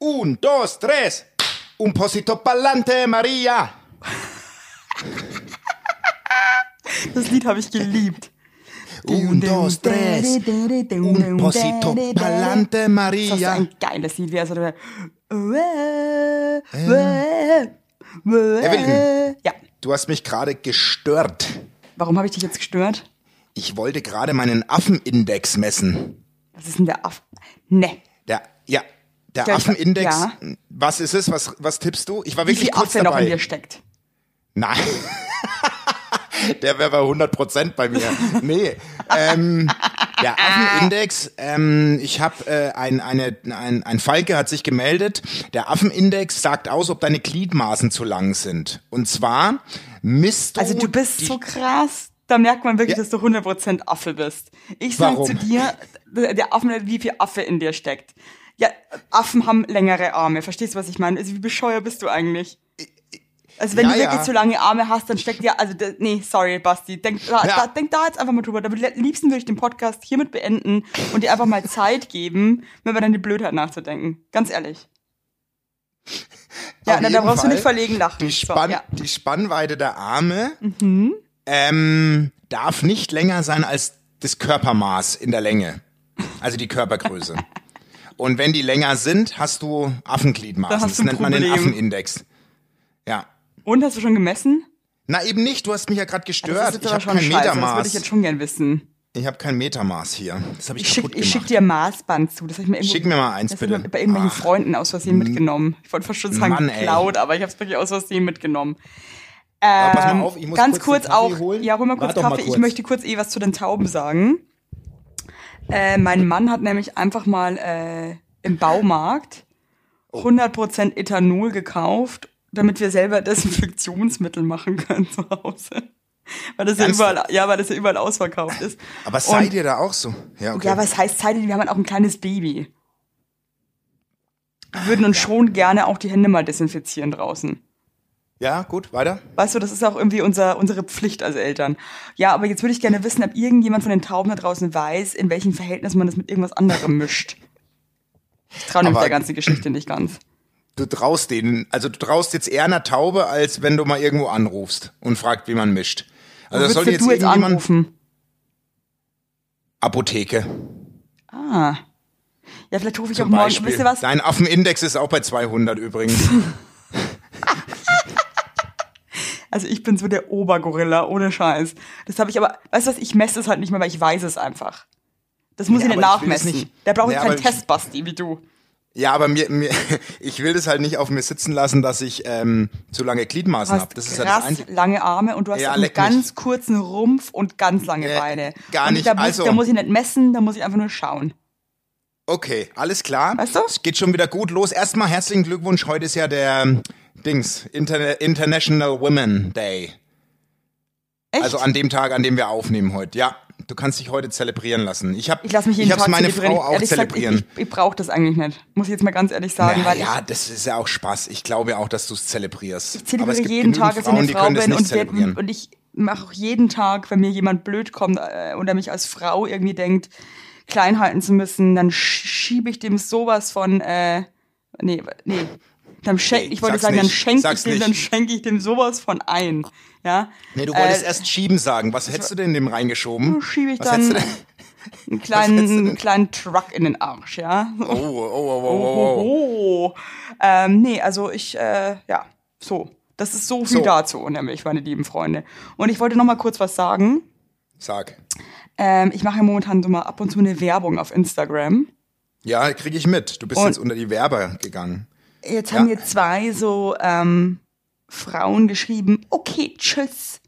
Un, dos, tres. Un posito pa'lante, Maria. Das Lied habe ich geliebt. Un, dos, tres. Un posito pa'lante, Das ist Maria. ein geiles Lied. Wie so dabei- Evelyn. Ja. Du hast mich gerade gestört. Warum habe ich dich jetzt gestört? Ich wollte gerade meinen Affenindex messen. Was ist denn der Aff? Ne. Der, ja, der Ja, Affenindex. ja. Was ist es? Was, was tippst du? Ich war Wie wirklich viel kurz Affe noch dabei. in dir steckt. Nein. Der wäre bei 100% bei mir. Nee. Ähm, der Affenindex, ähm, ich habe äh, ein, eine, ein, ein Falke hat sich gemeldet. Der Affenindex sagt aus, ob deine Gliedmaßen zu lang sind. Und zwar misst du. Also du bist so krass. Da merkt man wirklich, Ja. dass du 100% Affe bist. Ich sag Warum? zu dir, der Affen, wie viel Affe in dir steckt. Ja, Affen haben längere Arme. Verstehst du, was ich meine? Also wie bescheuert bist du eigentlich? Also wenn Ja, du wirklich ja. so lange Arme hast, dann steckt ja, also nee, sorry, Basti, denk da, Ja. da, denk da jetzt einfach mal drüber. Am liebsten würde ich den Podcast hiermit beenden und dir einfach mal Zeit geben, mir über deine Blödheit nachzudenken. Ganz ehrlich. Ja, na, da brauchst du nicht Fall verlegen lachen. Die, So, Spann, ja. die Spannweite der Arme Mhm. ähm, darf nicht länger sein als das Körpermaß in der Länge. Also die Körpergröße. Und wenn die länger sind, hast du Affengliedmaßen. Hast Das du nennt man den Problem. Affenindex. Ja. Und hast du schon gemessen? Na eben nicht, du hast mich ja gerade Das gestört. Ich habe schon kein scheiße, das würde Metermaß. ich jetzt schon gern wissen. Ich habe kein Metermaß hier. Das habe ich, Ich kaputt schick, ich gemacht. schick dir Maßband zu. Das hab ich mir irgendwo, Schick mir mal eins, das ich bitte. mir bei irgendwelchen Ach. Freunden aus Versehen mitgenommen. Ich wollte fast schon sagen Mann, ey. geklaut, aber ich habe es wirklich aus Versehen mitgenommen. Aber pass Ähm, mal auf, ich muss ganz kurz kurz, Kaffee auch, holen. ja, hol mal kurz Warte doch mal Kaffee. Ich kurz. möchte kurz eh was zu den Tauben sagen. Äh, mein Mann hat nämlich einfach mal äh, im Baumarkt Oh. 100% Ethanol gekauft, damit wir selber Desinfektionsmittel machen können zu Hause. Weil das ja überall, ja, weil das ja überall ausverkauft ist. Aber Und- seid ihr da auch so? Ja, okay. ja, was heißt Zeit? Wir haben halt auch ein kleines Baby. Wir würden uns schon gerne auch die Hände mal desinfizieren draußen. Ja, gut, weiter. Weißt du, das ist auch irgendwie unser, unsere Pflicht als Eltern. Ja, aber jetzt würde ich gerne wissen, ob irgendjemand von den Tauben da draußen weiß, in welchem Verhältnis man das mit irgendwas anderem mischt. Ich traue nämlich der ganzen Geschichte nicht ganz. Du traust denen, also du traust jetzt eher einer Taube, als wenn du mal irgendwo anrufst und fragt, wie man mischt. Also Wo das sollte jetzt du jetzt anrufen? Apotheke Ah. Ja, vielleicht rufe ich zum auch morgen. Beispiel. Wisst ihr was? Dein Affenindex ist auch bei 200 übrigens. Also ich bin so der Obergorilla, ohne Scheiß. Das habe ich aber, weißt du was, ich messe es halt nicht mehr, weil ich weiß es einfach. Das muss Ja, ich nicht aber ich nachmessen. nicht- Da brauche ich Ja, keinen aber ich- Test, Basti, wie du. ja, aber mir, mir, ich will das halt nicht auf mir sitzen lassen, dass ich ähm, zu lange Gliedmaßen habe. Das ist ja das Einzige. lange Arme und du hast Ja, einen ganz mich. kurzen Rumpf und ganz lange Äh, Beine. gar und nicht. Da muss, Also- da muss ich nicht messen, da muss ich einfach nur schauen. Okay, alles klar. Weißt du? Es geht schon wieder gut los. Erstmal herzlichen Glückwunsch. Heute ist ja der ähm, Dings, Inter International Women Day. Echt? Also an dem Tag, an dem wir aufnehmen heute. Ja, du kannst dich heute zelebrieren lassen. Ich habe ich lasse mich jeden ich Tag meine zelebrieren. Frau auch Ehrlich gesagt, zelebrieren. Ich, ich, ich brauche das eigentlich nicht. Muss ich jetzt mal ganz ehrlich sagen, Na, weil ja, das ist ja auch Spaß. Ich glaube auch, dass du es zelebrierst. ich zelebriere jeden Tag, dass ich eine Frau bin und, zelebrieren. und ich mache auch jeden Tag, wenn mir jemand blöd kommt äh, oder mich als Frau irgendwie denkt, klein halten zu müssen, dann sch- schiebe ich dem sowas von, äh, nee, nee. Dann schenk, Nee, ich wollte sagen, dann nicht. schenke ich dem, dann schenke ich dem sowas von ein. Ja. Nee, du wolltest Äh, erst schieben sagen. Was hättest du denn dem reingeschoben? schiebe ich Was dann einen kleinen, einen kleinen Truck in den Arsch, ja. Oh, oh, oh, oh, oh, Oh, oh. Ähm, nee, also ich, äh, ja, so. Das ist so viel So. dazu, nämlich, meine lieben Freunde. Und ich wollte noch mal kurz was sagen. Sag. Ähm, ich mache ja momentan so mal ab und zu eine Werbung auf Instagram. Ja, krieg ich mit. Du bist Und- jetzt unter die Werber gegangen. Jetzt Ja. haben mir zwei so ähm, Frauen geschrieben, okay, tschüss.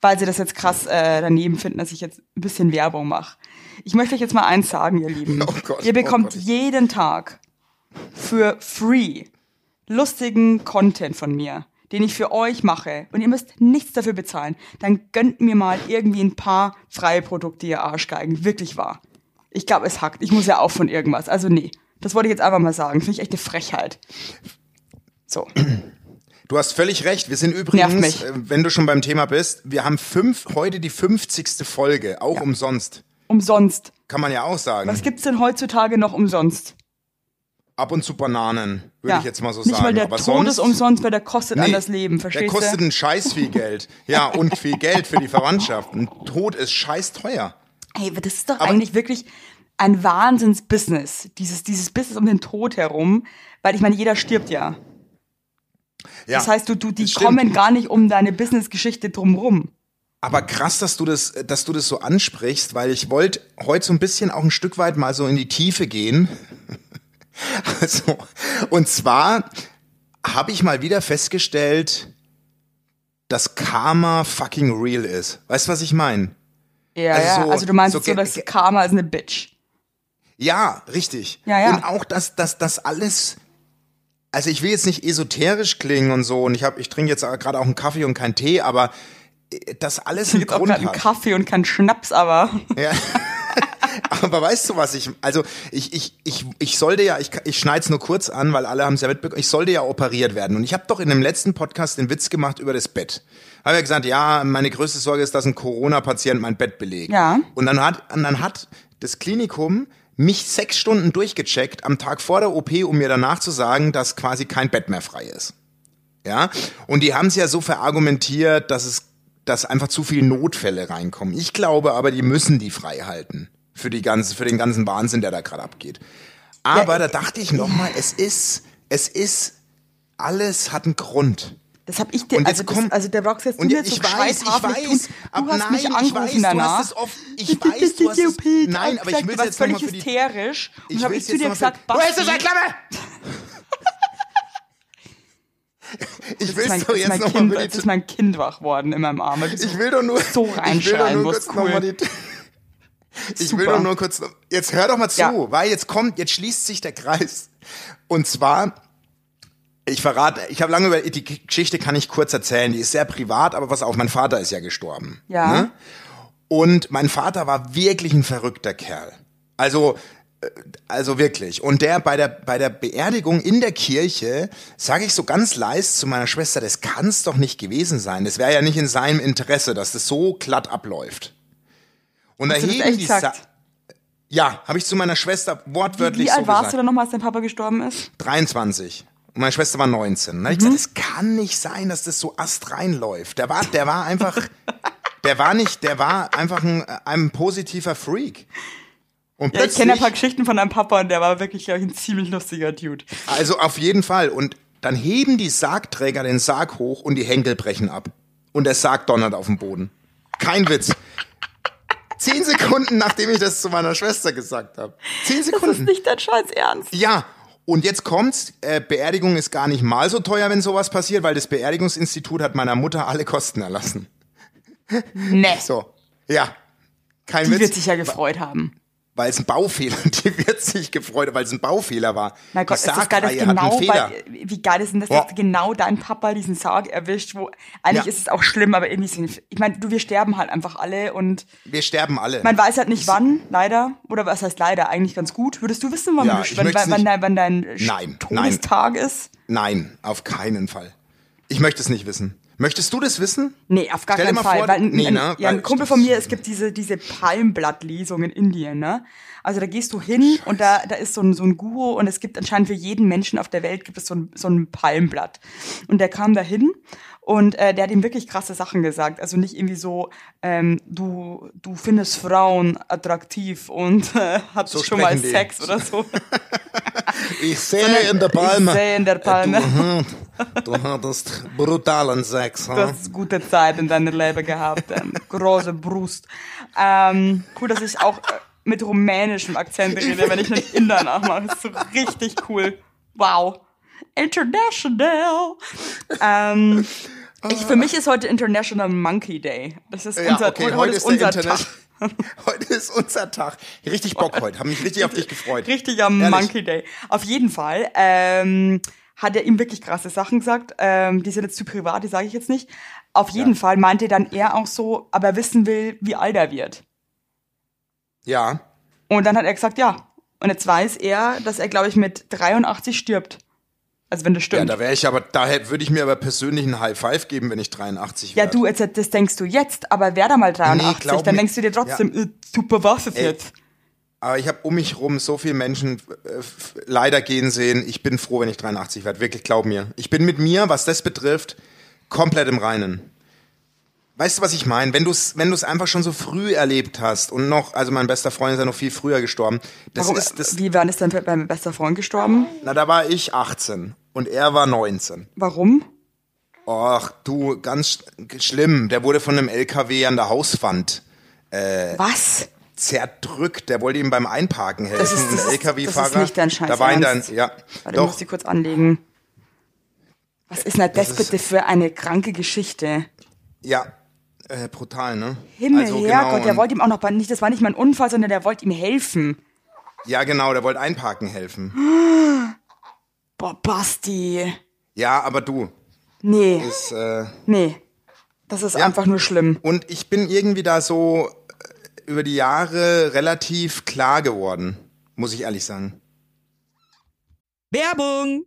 Weil sie das jetzt krass äh, daneben finden, dass ich jetzt ein bisschen Werbung mache. Ich möchte euch jetzt mal eins sagen, ihr Lieben. Oh Gott, ihr bekommt oh Gott. jeden Tag für free lustigen Content von mir, den ich für euch mache. Und ihr müsst nichts dafür bezahlen. Dann gönnt mir mal irgendwie ein paar freie Produkte, ihr Arschgeigen. Wirklich wahr. Ich glaube, es hackt. Ich muss ja auch von irgendwas. Also nee. Das wollte ich jetzt einfach mal sagen. Finde ich echt eine Frechheit. So. Du hast völlig recht. Wir sind übrigens, mich. äh, wenn du schon beim Thema bist, wir haben fünf, heute die 50. Folge, auch Ja. umsonst. Umsonst. Kann man ja auch sagen. Was gibt's denn heutzutage noch umsonst? Ab und zu Bananen, würde Ja. ich jetzt mal so Nicht sagen. mal der Aber Tod ist sonst, umsonst, weil der kostet an Nee, das Leben, der verstehst kostet du? ein Scheiß viel Geld. Ja, und viel Geld für die Verwandtschaft. Ein Tod ist scheiß teuer. Hey, aber das ist doch Aber- eigentlich wirklich ein Wahnsinns-Business. Dieses, dieses Business um den Tod herum. Weil ich meine, jeder stirbt ja. Ja, Das heißt, du, du, die stimmt. kommen gar nicht um deine Business-Geschichte drumrum. Aber krass, dass du das, dass du das so ansprichst, weil ich wollte heute so ein bisschen auch ein Stück weit mal so in die Tiefe gehen. Also, und zwar habe ich mal wieder festgestellt, dass Karma fucking real ist. Weißt du, was ich meine? Ja, Also ja. so- also du meinst so so, dass Karma ist eine Bitch. Ja, richtig. Ja, ja. Und auch, dass dass das alles. Also ich will jetzt nicht esoterisch klingen und so, und ich habe, ich trinke jetzt gerade auch einen Kaffee und keinen Tee, aber äh, das alles einen Jetzt auch Grund gerade einen hat. Kaffee und keinen Schnaps, aber Ja. Aber weißt du was ich, also ich, ich, ich, ich sollte ja, ich, ich schneide es nur kurz an, weil alle haben es ja mitbekommen, ich sollte ja operiert werden. Und ich habe doch in dem letzten Podcast den Witz gemacht über das Bett. Habe ja gesagt, ja, meine größte Sorge ist, dass ein Corona-Patient mein Bett belegt. Ja. Und dann hat, und dann hat das Klinikum mich sechs Stunden durchgecheckt am Tag vor der OP, um mir danach zu sagen, dass quasi kein Bett mehr frei ist. Ja. Und die haben es ja so verargumentiert, dass es, dass einfach zu viele Notfälle reinkommen. Ich glaube aber, die müssen die frei halten. Für die ganze, für den ganzen Wahnsinn, der da gerade abgeht. Aber Ja, da dachte ich noch mal, es ist, es ist, alles hat einen Grund. Das hab ich dir, Und jetzt also, das, kommt- also der Rox jetzt Und mir ich so weiß, ich weiß, Du hast nein, mich ich weiß, du danach. hast es oft, ich weiß, du hast es, nein, aber ich will du jetzt völlig für die, hysterisch. Und ich habe ich zu dir jetzt gesagt, Du Basti, Klammer! Ich das will ist mein, doch das ist jetzt mein, nochmal kind, das ist mein Kind wach worden in meinem Arm. du ich will doch nur, so ich will reinschreien nur kurz Cool. die, ich will doch nur kurz, jetzt hör doch mal zu, weil jetzt kommt, jetzt schließt sich der Kreis. Und zwar, ich verrate, ich habe lange über, die Geschichte kann ich kurz erzählen, die ist sehr privat, aber pass auf, mein Vater ist ja gestorben. Ja. Ne? Und mein Vater war wirklich ein verrückter Kerl. Also, äh, also wirklich. Und der bei der, bei der Beerdigung in der Kirche, sage ich so ganz leise zu meiner Schwester, das kann's doch nicht gewesen sein. Das wäre ja nicht in seinem Interesse, dass das so glatt abläuft. Und da Hast das heben die gesagt? Sa Ja, habe ich zu meiner Schwester wortwörtlich Wie so alt warst gesagt. du dann nochmal, als dein Papa gestorben ist? 23. Und meine Schwester war 19. Da hab ich Mhm. gesagt, es kann nicht sein, dass das so astrein läuft. Der war, der war einfach, der war nicht, der war einfach ein, ein positiver Freak. Und Ja, ich kenne ein paar Geschichten von deinem Papa und der war wirklich ich, ein ziemlich lustiger Dude. also auf jeden Fall. Und dann heben die Sargträger den Sarg hoch und die Henkel brechen ab. Und der Sarg donnert auf dem Boden. Kein Witz. Zehn Sekunden, nachdem ich das zu meiner Schwester gesagt habe. Zehn Das ist Sekunden. nicht dein Scheiß Ernst. Ja, und jetzt kommt's, äh, Beerdigung ist gar nicht mal so teuer, wenn sowas passiert, weil das Beerdigungsinstitut hat meiner Mutter alle Kosten erlassen. Nee. So, ja. Kein Die Witz, wird sich ja gefreut haben. Weil es ein Baufehler, die wird sich gefreut, weil es ein Baufehler war. Mein Gott, die ist das geil, dass genau bei, wie geil ist denn das, dass genau dein Papa diesen Sarg erwischt, wo, eigentlich Ja. ist es auch schlimm, aber irgendwie sind, ich meine, du, wir sterben halt einfach alle und Wir sterben alle. man weiß halt nicht wann, leider, oder was heißt leider, eigentlich ganz gut. Würdest du wissen, wann, Ja, du, wann, wann, wann, dein, wann dein Nein, Todestag ist? Nein, auf keinen Fall. Ich möchte es nicht wissen. Möchtest du das wissen? Nee, auf gar Stell keinen Fall. vor, weil ein, nee, ein, ne? ja, ein Kumpel von mir, es gibt diese, diese Palmblattlesung in Indien, ne? Also da gehst du hin und da, da ist so ein, so ein Guru und es gibt anscheinend für jeden Menschen auf der Welt gibt es so ein, so ein Palmblatt. Und der kam da hin und äh, der hat ihm wirklich krasse Sachen gesagt. Also nicht irgendwie so, ähm, du, du findest Frauen attraktiv und äh, hast So schon mal sprechen die. Sex oder so. Ich sehe in der Palme. Ich sehe in der Palme. äh, Du, du hattest brutalen Sex. Du hast gute Zeit in deinem Leben gehabt. Ähm, große Brust. Ähm, cool, dass ich auch äh, mit rumänischem Akzent rede, wenn ich einen Inder nachmache. ist so richtig cool. Wow. International. Ähm, ich, für mich ist heute International Monkey Day. Das ist Ja, unser, okay, heute, heute ist unser. Tag. Heute ist unser Tag. Richtig Bock heute. Hab mich richtig auf dich gefreut. Richtig am Ehrlich. Monkey Day. Auf jeden Fall ähm, hat er ihm wirklich krasse Sachen gesagt. Ähm, die sind jetzt zu privat, die sage ich jetzt nicht. Auf jeden Fall meinte dann er auch so, aber er wissen will, wie alt er wird. Ja. Und dann hat er gesagt, ja. Und jetzt weiß er, dass er, glaube ich, mit 83 stirbt. Also wenn das Ja, stimmt. da wäre ich aber, da würde ich mir aber persönlich einen High Five geben, wenn ich 83 Ja, wäre. du, jetzt, das denkst du jetzt, aber wer da mal 83, glaub dann mir- denkst du dir trotzdem, äh, super, was ist jetzt? Aber ich habe um mich rum so viele Menschen äh, leider gehen sehen. Ich bin froh, wenn ich 83 werde. Wirklich, glaub mir. Ich bin mit mir, was das betrifft, komplett im Reinen. Weißt du, was ich meine? Wenn du es wenn du's einfach schon so früh erlebt hast und noch, also mein bester Freund ist ja noch viel früher gestorben. Das Warum, ist, das, wie wann ist dein dein bester Freund gestorben? na, da war ich 18 und er war 19. Warum? Och, du, ganz sch- schlimm. Der wurde von einem LKW an der Hauswand Was? Zerdrückt. Der wollte ihm beim Einparken helfen. Das ist- das Ein ist- LKW-Fahrer. das ist nicht dein Scheiß Da war ihn dann, ja. Warte, ich Doch, muss die kurz anlegen. Was ist denn das, ist- bitte für eine kranke Geschichte? ja. Äh, brutal, ne? Himmel, Also, Herrgott, genau, der und- wollte ihm auch noch, nicht, das war nicht mal ein Unfall, sondern der wollte ihm helfen. Ja, genau, der wollte einparken helfen. Boah, Basti. Ja, aber du, Nee, ist, äh, nee. Das ist Ja. einfach nur schlimm. und ich bin irgendwie da so über die Jahre relativ klar geworden, muss ich ehrlich sagen. Werbung!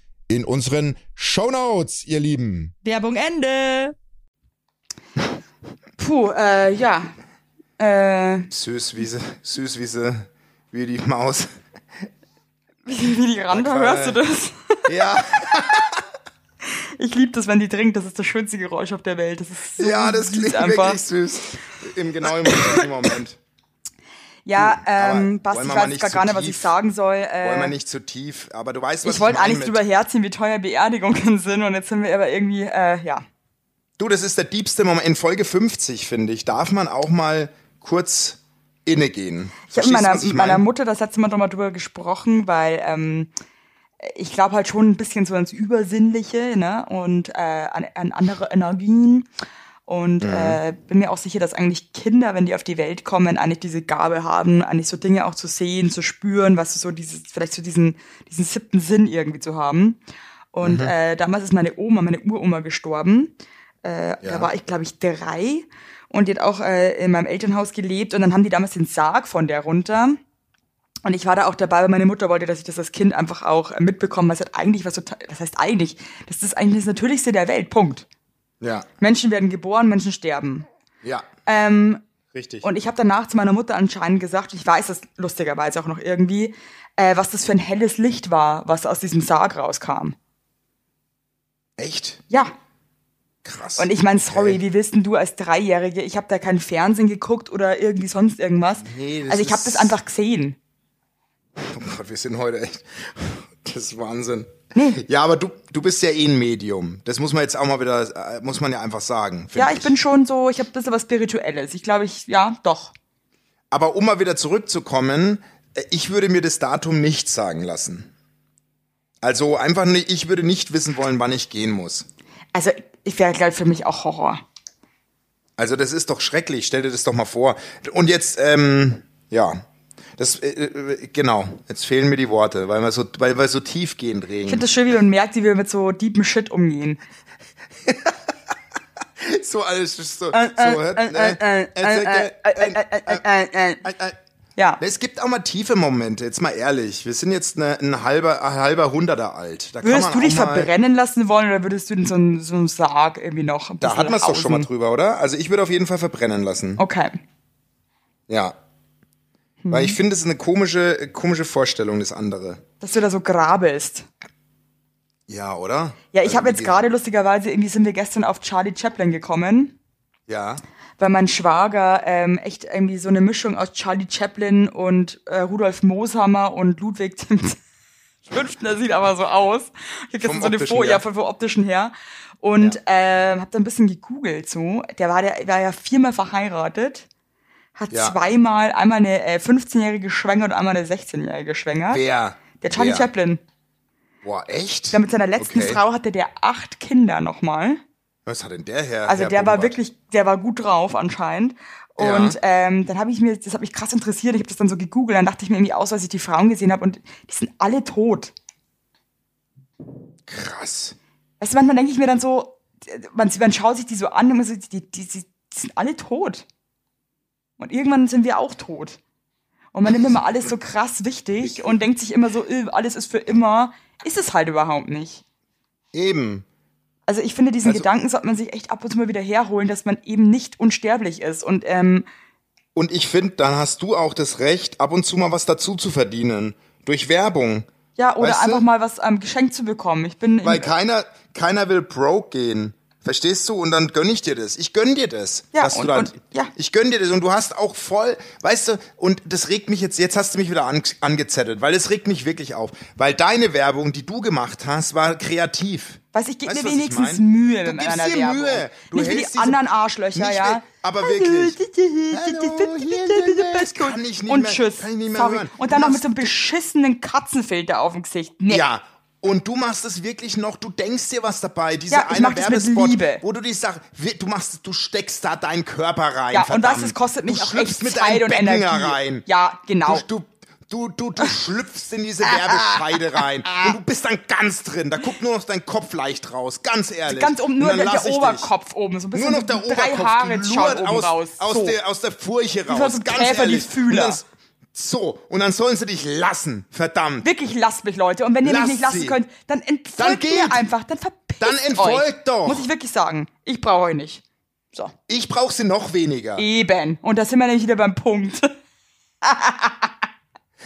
in unseren Shownotes, ihr Lieben. Werbung Ende. Puh, äh, ja. Äh, Süß wie sie, süß wie sie, wie die Maus. wie die Randa, hörst du das? Ja, Ich liebe das, wenn die trinkt. Das ist das schönste Geräusch auf der Welt. Das ist so ja, das klingt einfach. wirklich süß. Im genau im richtigen Moment. Ja, aber ähm, wollen Basti, weiß gar nicht, was ich sagen soll. Wollen wir Äh, nicht zu tief, aber du weißt, was ich wollte eigentlich mit- drüber herziehen, wie teuer Beerdigungen sind und jetzt sind wir aber irgendwie, äh, ja. Du, das ist der diebste Moment. In Folge 50, finde ich, darf man auch mal kurz innegehen. Ich habe mit meiner, ich meiner mein? Mutter das letzte Mal drüber, drüber gesprochen, weil ähm, ich glaube halt schon ein bisschen so ans Übersinnliche ne? und äh, an, an andere Energien. Und äh, bin mir auch sicher, dass eigentlich Kinder, wenn die auf die Welt kommen, eigentlich diese Gabe haben, eigentlich so Dinge auch zu sehen, zu spüren, was so dieses, vielleicht so diesen, diesen siebten Sinn irgendwie zu haben. Und äh, damals ist meine Oma, meine Uroma gestorben. Äh, Da war ich, glaube ich, drei. Und die hat auch äh, in meinem Elternhaus gelebt. Und dann haben die damals den Sarg von der runter. Und ich war da auch dabei, weil meine Mutter wollte, dass ich das als Kind einfach auch mitbekomme. Was hat eigentlich was total, was heißt eigentlich? Das ist eigentlich das Natürlichste der Welt. Punkt. Ja, Menschen werden geboren, Menschen sterben. ja, Ähm, richtig. und ich habe danach zu meiner Mutter anscheinend gesagt, ich weiß es lustigerweise auch noch irgendwie, äh, was das für ein helles Licht war, was aus diesem Sarg rauskam. Echt? Ja. Krass. Und ich meine, sorry, Okay. wie willst denn du als Dreijährige? Ich habe da kein Fernsehen geguckt oder irgendwie sonst irgendwas. Nee, das also ich habe das einfach gesehen. Oh Gott, wir sind heute echt. Das ist Wahnsinn. Ja, aber du, du bist ja eh ein Medium. Das muss man jetzt auch mal wieder, äh, muss man ja einfach sagen. Ja, ich bin schon so, ich habe ein bisschen was Spirituelles. Ich glaube, ich, ja, doch. Aber um mal wieder zurückzukommen, äh, ich würde mir das Datum nicht sagen lassen. Also einfach nicht, ich würde nicht wissen wollen, wann ich gehen muss. Also, ich wäre, glaube für mich auch Horror. Also das ist doch schrecklich, stell dir das doch mal vor. Und jetzt, ähm, ja, das, äh, äh, genau, jetzt fehlen mir die Worte, weil wir so, weil wir so tiefgehend reden. Ich finde das schön, wie man merkt, wie wir mit so deepen Shit umgehen. so alles so. Ja. Es gibt auch mal tiefe Momente, jetzt mal ehrlich. Wir sind jetzt eine, ein halber, halber Hunderter alt. Da würdest du dich verbrennen lassen wollen oder würdest du in so einen, so einen Sarg irgendwie noch? da hatten wir es doch schon mal drüber, oder? Also ich würde auf jeden Fall verbrennen lassen. Okay. Ja, hm. Weil ich finde, es ist eine komische, komische Vorstellung, das andere. Dass du da so grabelst. Ja, oder? Ja, ich habe jetzt gerade lustigerweise, irgendwie sind wir gestern auf Charlie Chaplin gekommen, Ja. weil mein Schwager ähm, echt irgendwie so eine Mischung aus Charlie Chaplin und äh, Rudolf Mooshammer und Ludwig dem Fünften, der sieht aber so aus. Ich habe gestern so eine Folie, ja, vom, vom optischen her. Und ähm, habe da ein bisschen gegoogelt so. Der war, der war ja viermal verheiratet, hat Ja. zweimal, einmal eine äh, 15-jährige geschwängert und einmal eine 16-jährige geschwängert. Wer? Der Charlie Wer? Chaplin. Boah, echt? Der mit seiner letzten Okay. Frau hatte der acht Kinder nochmal. Was hat denn der Herr? Also Herr der war Bombard? wirklich, der war gut drauf anscheinend. Ja. Und ähm, dann habe ich mir, das hat mich krass interessiert, ich habe das dann so gegoogelt, dann dachte ich mir irgendwie aus, als ich die Frauen gesehen habe und die sind alle tot. Krass. Weißt du, manchmal denke ich mir dann so, man, man schaut sich die so an und man so, die, die, die, die sind alle tot. Und irgendwann sind wir auch tot. Und man nimmt immer alles so krass wichtig und denkt sich immer so, äh, alles ist für immer. Ist es halt überhaupt nicht. Eben. Also ich finde, diesen Also- Gedanken sollte man sich echt ab und zu mal wieder herholen, dass man eben nicht unsterblich ist. Und ähm, Und ich finde, dann hast du auch das Recht, ab und zu mal was dazu zu verdienen. Durch Werbung. ja, oder Weißt du? einfach mal was ähm, geschenkt zu bekommen. Ich bin Weil in, keiner, keiner will broke gehen. Verstehst du? Und dann gönn ich dir das. Ich gönn dir das. Ja, dass du und- dann, und- ja. Ich gönn dir das. Und du hast auch voll, weißt du, und das regt mich jetzt, jetzt hast du mich wieder an, angezettelt, weil es regt mich wirklich auf. Weil deine Werbung, die du gemacht hast, war kreativ. weiß ich, gebe mir du, was ich wenigstens mein? Mühe Du mit gibst meiner dir Werbung. Mühe. Du nicht wie die anderen Arschlöcher, Nicht ja. aber wirklich. Hallo, das kann ich nicht und mehr- tschüss. kann ich nicht mehr Sorry. hören. Und dann noch mit so einem beschissenen Katzenfilter auf dem Gesicht. Nee. Ja. Und du machst es wirklich noch, du denkst dir was dabei, dieser Ja, eine Werbespot, wo du die Sache, du machst, du steckst da deinen Körper rein. Ja, und verdammt. das, das kostet mich du auch echt mit Zeit und Energie. rein. Ja, genau. Du, du, du, du, du schlüpfst in diese Werbescheide rein und du bist dann ganz drin. Da guckt nur noch dein Kopf leicht raus, ganz ehrlich. Ganz oben, Und nur der, der Oberkopf oben. So ein Dich. bisschen Nur noch der so drei Oberkopf Haare schauen oben aus, raus. aus, so. der, aus der Furche raus, so ein ganz Käfer, die ehrlich. Fühler. Und So, und dann sollen sie dich lassen, verdammt. Wirklich, lasst mich, Leute. Und wenn ihr mich Lass nicht lassen sie. könnt, dann Dann entfolgt geht. mir einfach. Dann verpisst Dann entfolgt euch. doch. Muss ich wirklich sagen. Ich brauche euch nicht. So. Ich brauch sie noch weniger. Eben. Und da sind wir nämlich wieder beim Punkt.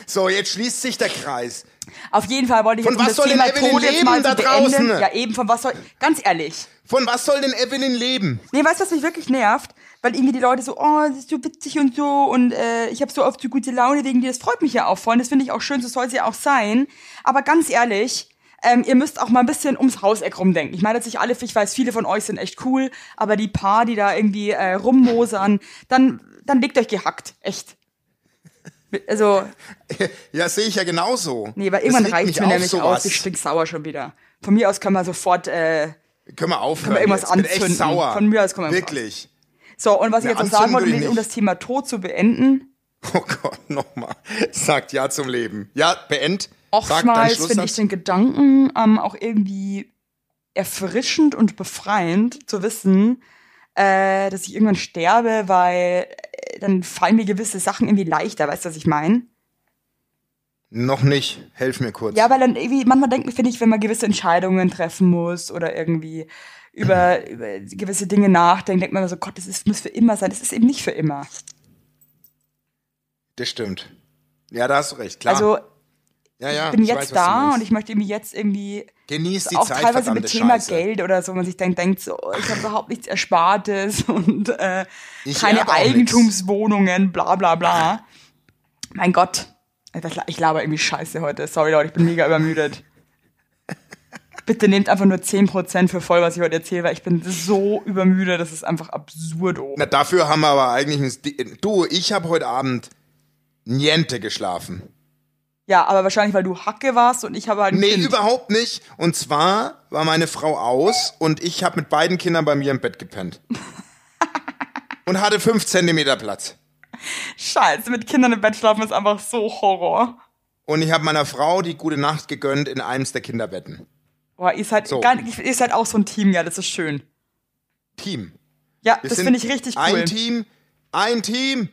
So, jetzt schließt sich der Kreis. Auf jeden Fall wollte ich Von jetzt was soll denn Thema Evelyn Tod jetzt leben mal da beenden. draußen? Ja, eben, von was soll... Ganz ehrlich. Von was soll denn Evelyn leben? Nee, weißt du, was mich wirklich nervt? Weil irgendwie die Leute so, oh, das ist so witzig und so und äh, ich habe so oft so gute Laune wegen dir. Das freut mich ja auch voll. und Das finde ich auch schön, so soll es ja auch sein. Aber ganz ehrlich, ähm, ihr müsst auch mal ein bisschen ums Hauseck rumdenken. Ich meine jetzt nicht alle, ich weiß, viele von euch sind echt cool, aber die paar, die da irgendwie äh, rummosern, dann, dann legt euch gehackt. Echt. Also, Ja, sehe ich ja genauso. nee, weil irgendwann reicht mir auf, nämlich sowas. aus. Ich stink sauer schon wieder. Von mir aus können wir sofort, äh, Können wir aufhören Können wir irgendwas jetzt. Bin echt anzünden. sauer. Von mir aus können wir Wirklich. so, und was ich jetzt noch sagen anzünden wollte, um nicht. das Thema Tod zu beenden, Oh Gott, nochmal. Sagt Ja zum Leben. Ja, beend. Oftmals finde ich den Gedanken ähm, auch irgendwie erfrischend und befreiend zu wissen, äh, dass ich irgendwann sterbe, weil dann fallen mir gewisse Sachen irgendwie leichter, weißt du, was ich meine? Noch nicht. Helf mir kurz. Ja, weil dann irgendwie, manchmal denkt man, finde ich, wenn man gewisse Entscheidungen treffen muss oder irgendwie über, über gewisse Dinge nachdenkt, denkt man so, Gott, das ist, muss für immer sein. Das ist eben nicht für immer. Das stimmt. Ja, da hast du recht. Klar. Also ja, ja, ich bin ich jetzt weiß, da und ich möchte irgendwie jetzt irgendwie Genieß die auch Zeit, teilweise verdammte mit Thema Scheiße. Geld oder so, man sich dann denkt, so, ich habe überhaupt nichts Erspartes und äh, keine auch Eigentumswohnungen, bla bla bla. Mein Gott, ich laber irgendwie scheiße heute. Sorry Leute, ich bin mega übermüdet. Bitte nehmt einfach nur 10% für voll, was ich heute erzähle, weil ich bin so übermüdet, das ist einfach absurdo. Na, dafür haben wir aber eigentlich ein Du, ich habe heute Abend niente geschlafen. Ja, aber wahrscheinlich, weil du Hacke warst und ich habe halt ein Nee, kind. überhaupt nicht. Und zwar war meine Frau aus und ich habe mit beiden Kindern bei mir im Bett gepennt. und hatte fünf Zentimeter Platz. Scheiße, mit Kindern im Bett schlafen ist einfach so Horror. Und ich habe meiner Frau die gute Nacht gegönnt in eines der Kinderbetten. Boah, ihr seid, So. gar, ihr seid auch so ein Team, ja, das ist schön. Team. Ja, Wir das finde ich richtig cool. Ein Team, ein Team.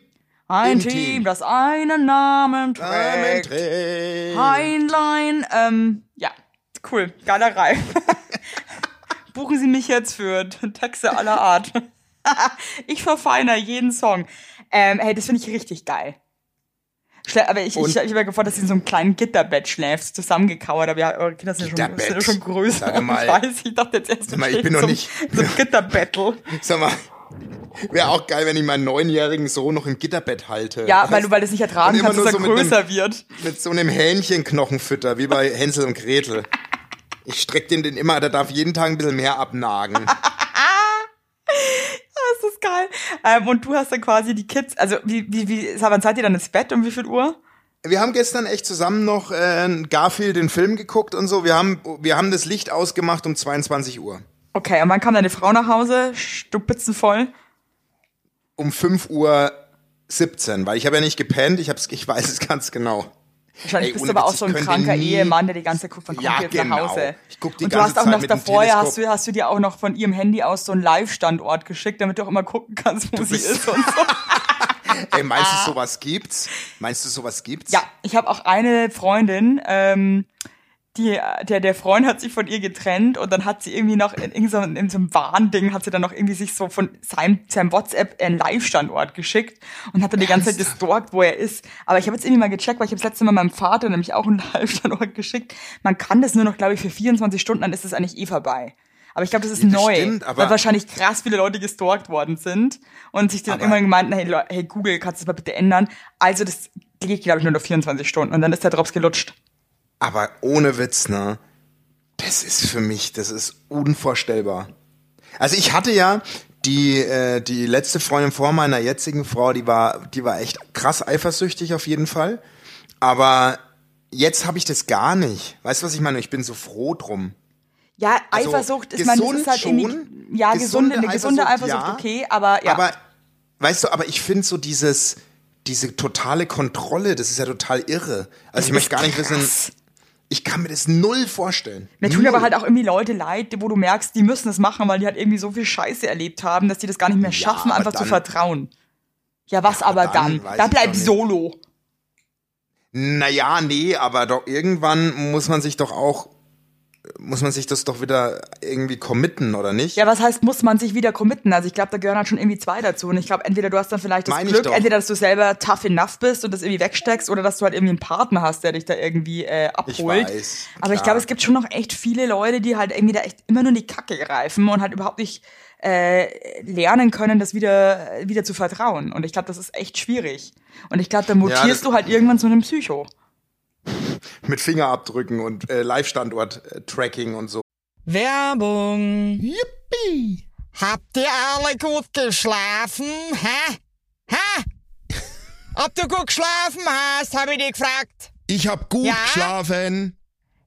Ein Team, Team. das einen Namen Amen, trägt. trägt. Heinlein, ähm, ja, cool, geiler Reim. Buchen Sie mich jetzt für Texte aller Art. ich verfeiner jeden Song. Ähm, hey, das finde ich richtig geil. Schlä aber ich, ich, Und- ich habe mir gefragt, dass sie in so einem kleinen Gitterbett schläft, zusammengekauert, aber ja, eure Kinder sind ja schon, Gitterbett? sind ja schon größer. Sag mal. ich weiß, ich dachte jetzt erst, Sag mal, ich bin noch nicht- zum Gitterbattle. Sag mal, wäre auch geil, wenn ich meinen neunjährigen Sohn noch im Gitterbett halte. Ja, weil du, weil du es nicht ertragen kannst, dass er so mit einem- größer wird. Mit so einem Hähnchenknochenfütter, wie bei Hänsel und Gretel. Ich streck den den immer, der darf jeden Tag ein bisschen mehr abnagen. Das ist geil. Ähm, und du hast dann quasi die Kids, also wie, wie, wie, wann seid ihr dann ins Bett? Um wie viel Uhr? Wir haben gestern echt zusammen noch äh, Garfield den Film geguckt und so. Wir haben, wir haben das Licht ausgemacht um 22 Uhr. Okay, und wann kam deine Frau nach Hause? Stupitzenvoll. Um 5 Uhr 17, weil ich habe ja nicht gepennt, ich, hab's, ich weiß es ganz genau. Wahrscheinlich Ey, bist du aber auch so ein kranker nie- Ehemann, der die ganze Zeit guckt, wann kommt Ja, jetzt genau. nach Hause? Ich guck die und du ganze hast auch Zeit noch davor, ja, hast du, hast du dir auch noch von ihrem Handy aus so einen Live-Standort geschickt, damit du auch immer gucken kannst, wo sie bist- ist und so. Ey, meinst du, sowas gibt's? Meinst du, sowas gibt's? Ja, ich habe auch eine Freundin, ähm, die, der, der Freund hat sich von ihr getrennt und dann hat sie irgendwie noch in irgendeinem in so einem Warnding hat sie dann noch irgendwie sich so von seinem, seinem WhatsApp einen Live-Standort geschickt und hat dann die ganze Zeit gestalkt, wo er ist. Aber ich habe jetzt irgendwie mal gecheckt, weil ich habe das letzte Mal meinem Vater nämlich auch einen Live-Standort geschickt. Man kann das nur noch, glaube ich, für 24 Stunden, dann ist das eigentlich eh vorbei. Aber ich glaube, das ist Ja, das neu, stimmt, aber- weil wahrscheinlich krass viele Leute gestalkt worden sind und sich dann irgendwann gemeint, hey, hey Google, kannst du das mal bitte ändern? Also das geht, glaube ich, nur noch 24 Stunden und dann ist der Drops gelutscht. Aber ohne Witz, ne? Das ist für mich, das ist unvorstellbar. Also ich hatte ja die äh, die letzte Freundin vor meiner jetzigen Frau, die war die war echt krass eifersüchtig auf jeden Fall. Aber jetzt habe ich das gar nicht. Weißt du, was ich meine? Ich bin so froh drum. Ja, Also, Eifersucht ist man, das ist halt schon, irgendwie, ja, gesunde, gesunde eine gesunde Eifersucht, Eifersucht, ja. okay, aber ja. Aber weißt du, aber ich finde so dieses diese totale Kontrolle, das ist ja total irre. Also ich möchte gar nicht wissen. Ich kann mir das null vorstellen. Mir tun aber halt auch irgendwie Leute leid, wo du merkst, die müssen das machen, weil die halt irgendwie so viel Scheiße erlebt haben, dass die das gar nicht mehr Ja, schaffen, aber einfach zu dann- vertrauen. Ja, was aber dann dann? weiß Da bleib solo. Naja, nee, aber doch irgendwann muss man sich doch auch, muss man sich das doch wieder irgendwie committen, oder nicht? Ja, was heißt, muss man sich wieder committen? Also ich glaube, da gehören halt schon irgendwie zwei dazu. Und ich glaube, entweder du hast dann vielleicht das Meine ich Glück, entweder dass du selber tough enough bist und das irgendwie wegsteckst, oder dass du halt irgendwie einen Partner hast, der dich da irgendwie äh, abholt. weiß, Aber ich klar. glaube, es gibt schon noch echt viele Leute, die halt irgendwie da echt immer nur in die Kacke greifen und halt überhaupt nicht äh, lernen können, das wieder, wieder zu vertrauen. Und ich glaube, das ist echt schwierig. Und ich glaube, da mutierst das- du halt irgendwann zu einem Psycho. Mit Fingerabdrücken und äh, Live-Standort-Tracking und so. Werbung. Yippie! Habt ihr alle gut geschlafen? Hä? Hä? Ob du gut geschlafen hast, habe ich dich gefragt. Ich hab gut Ja? geschlafen.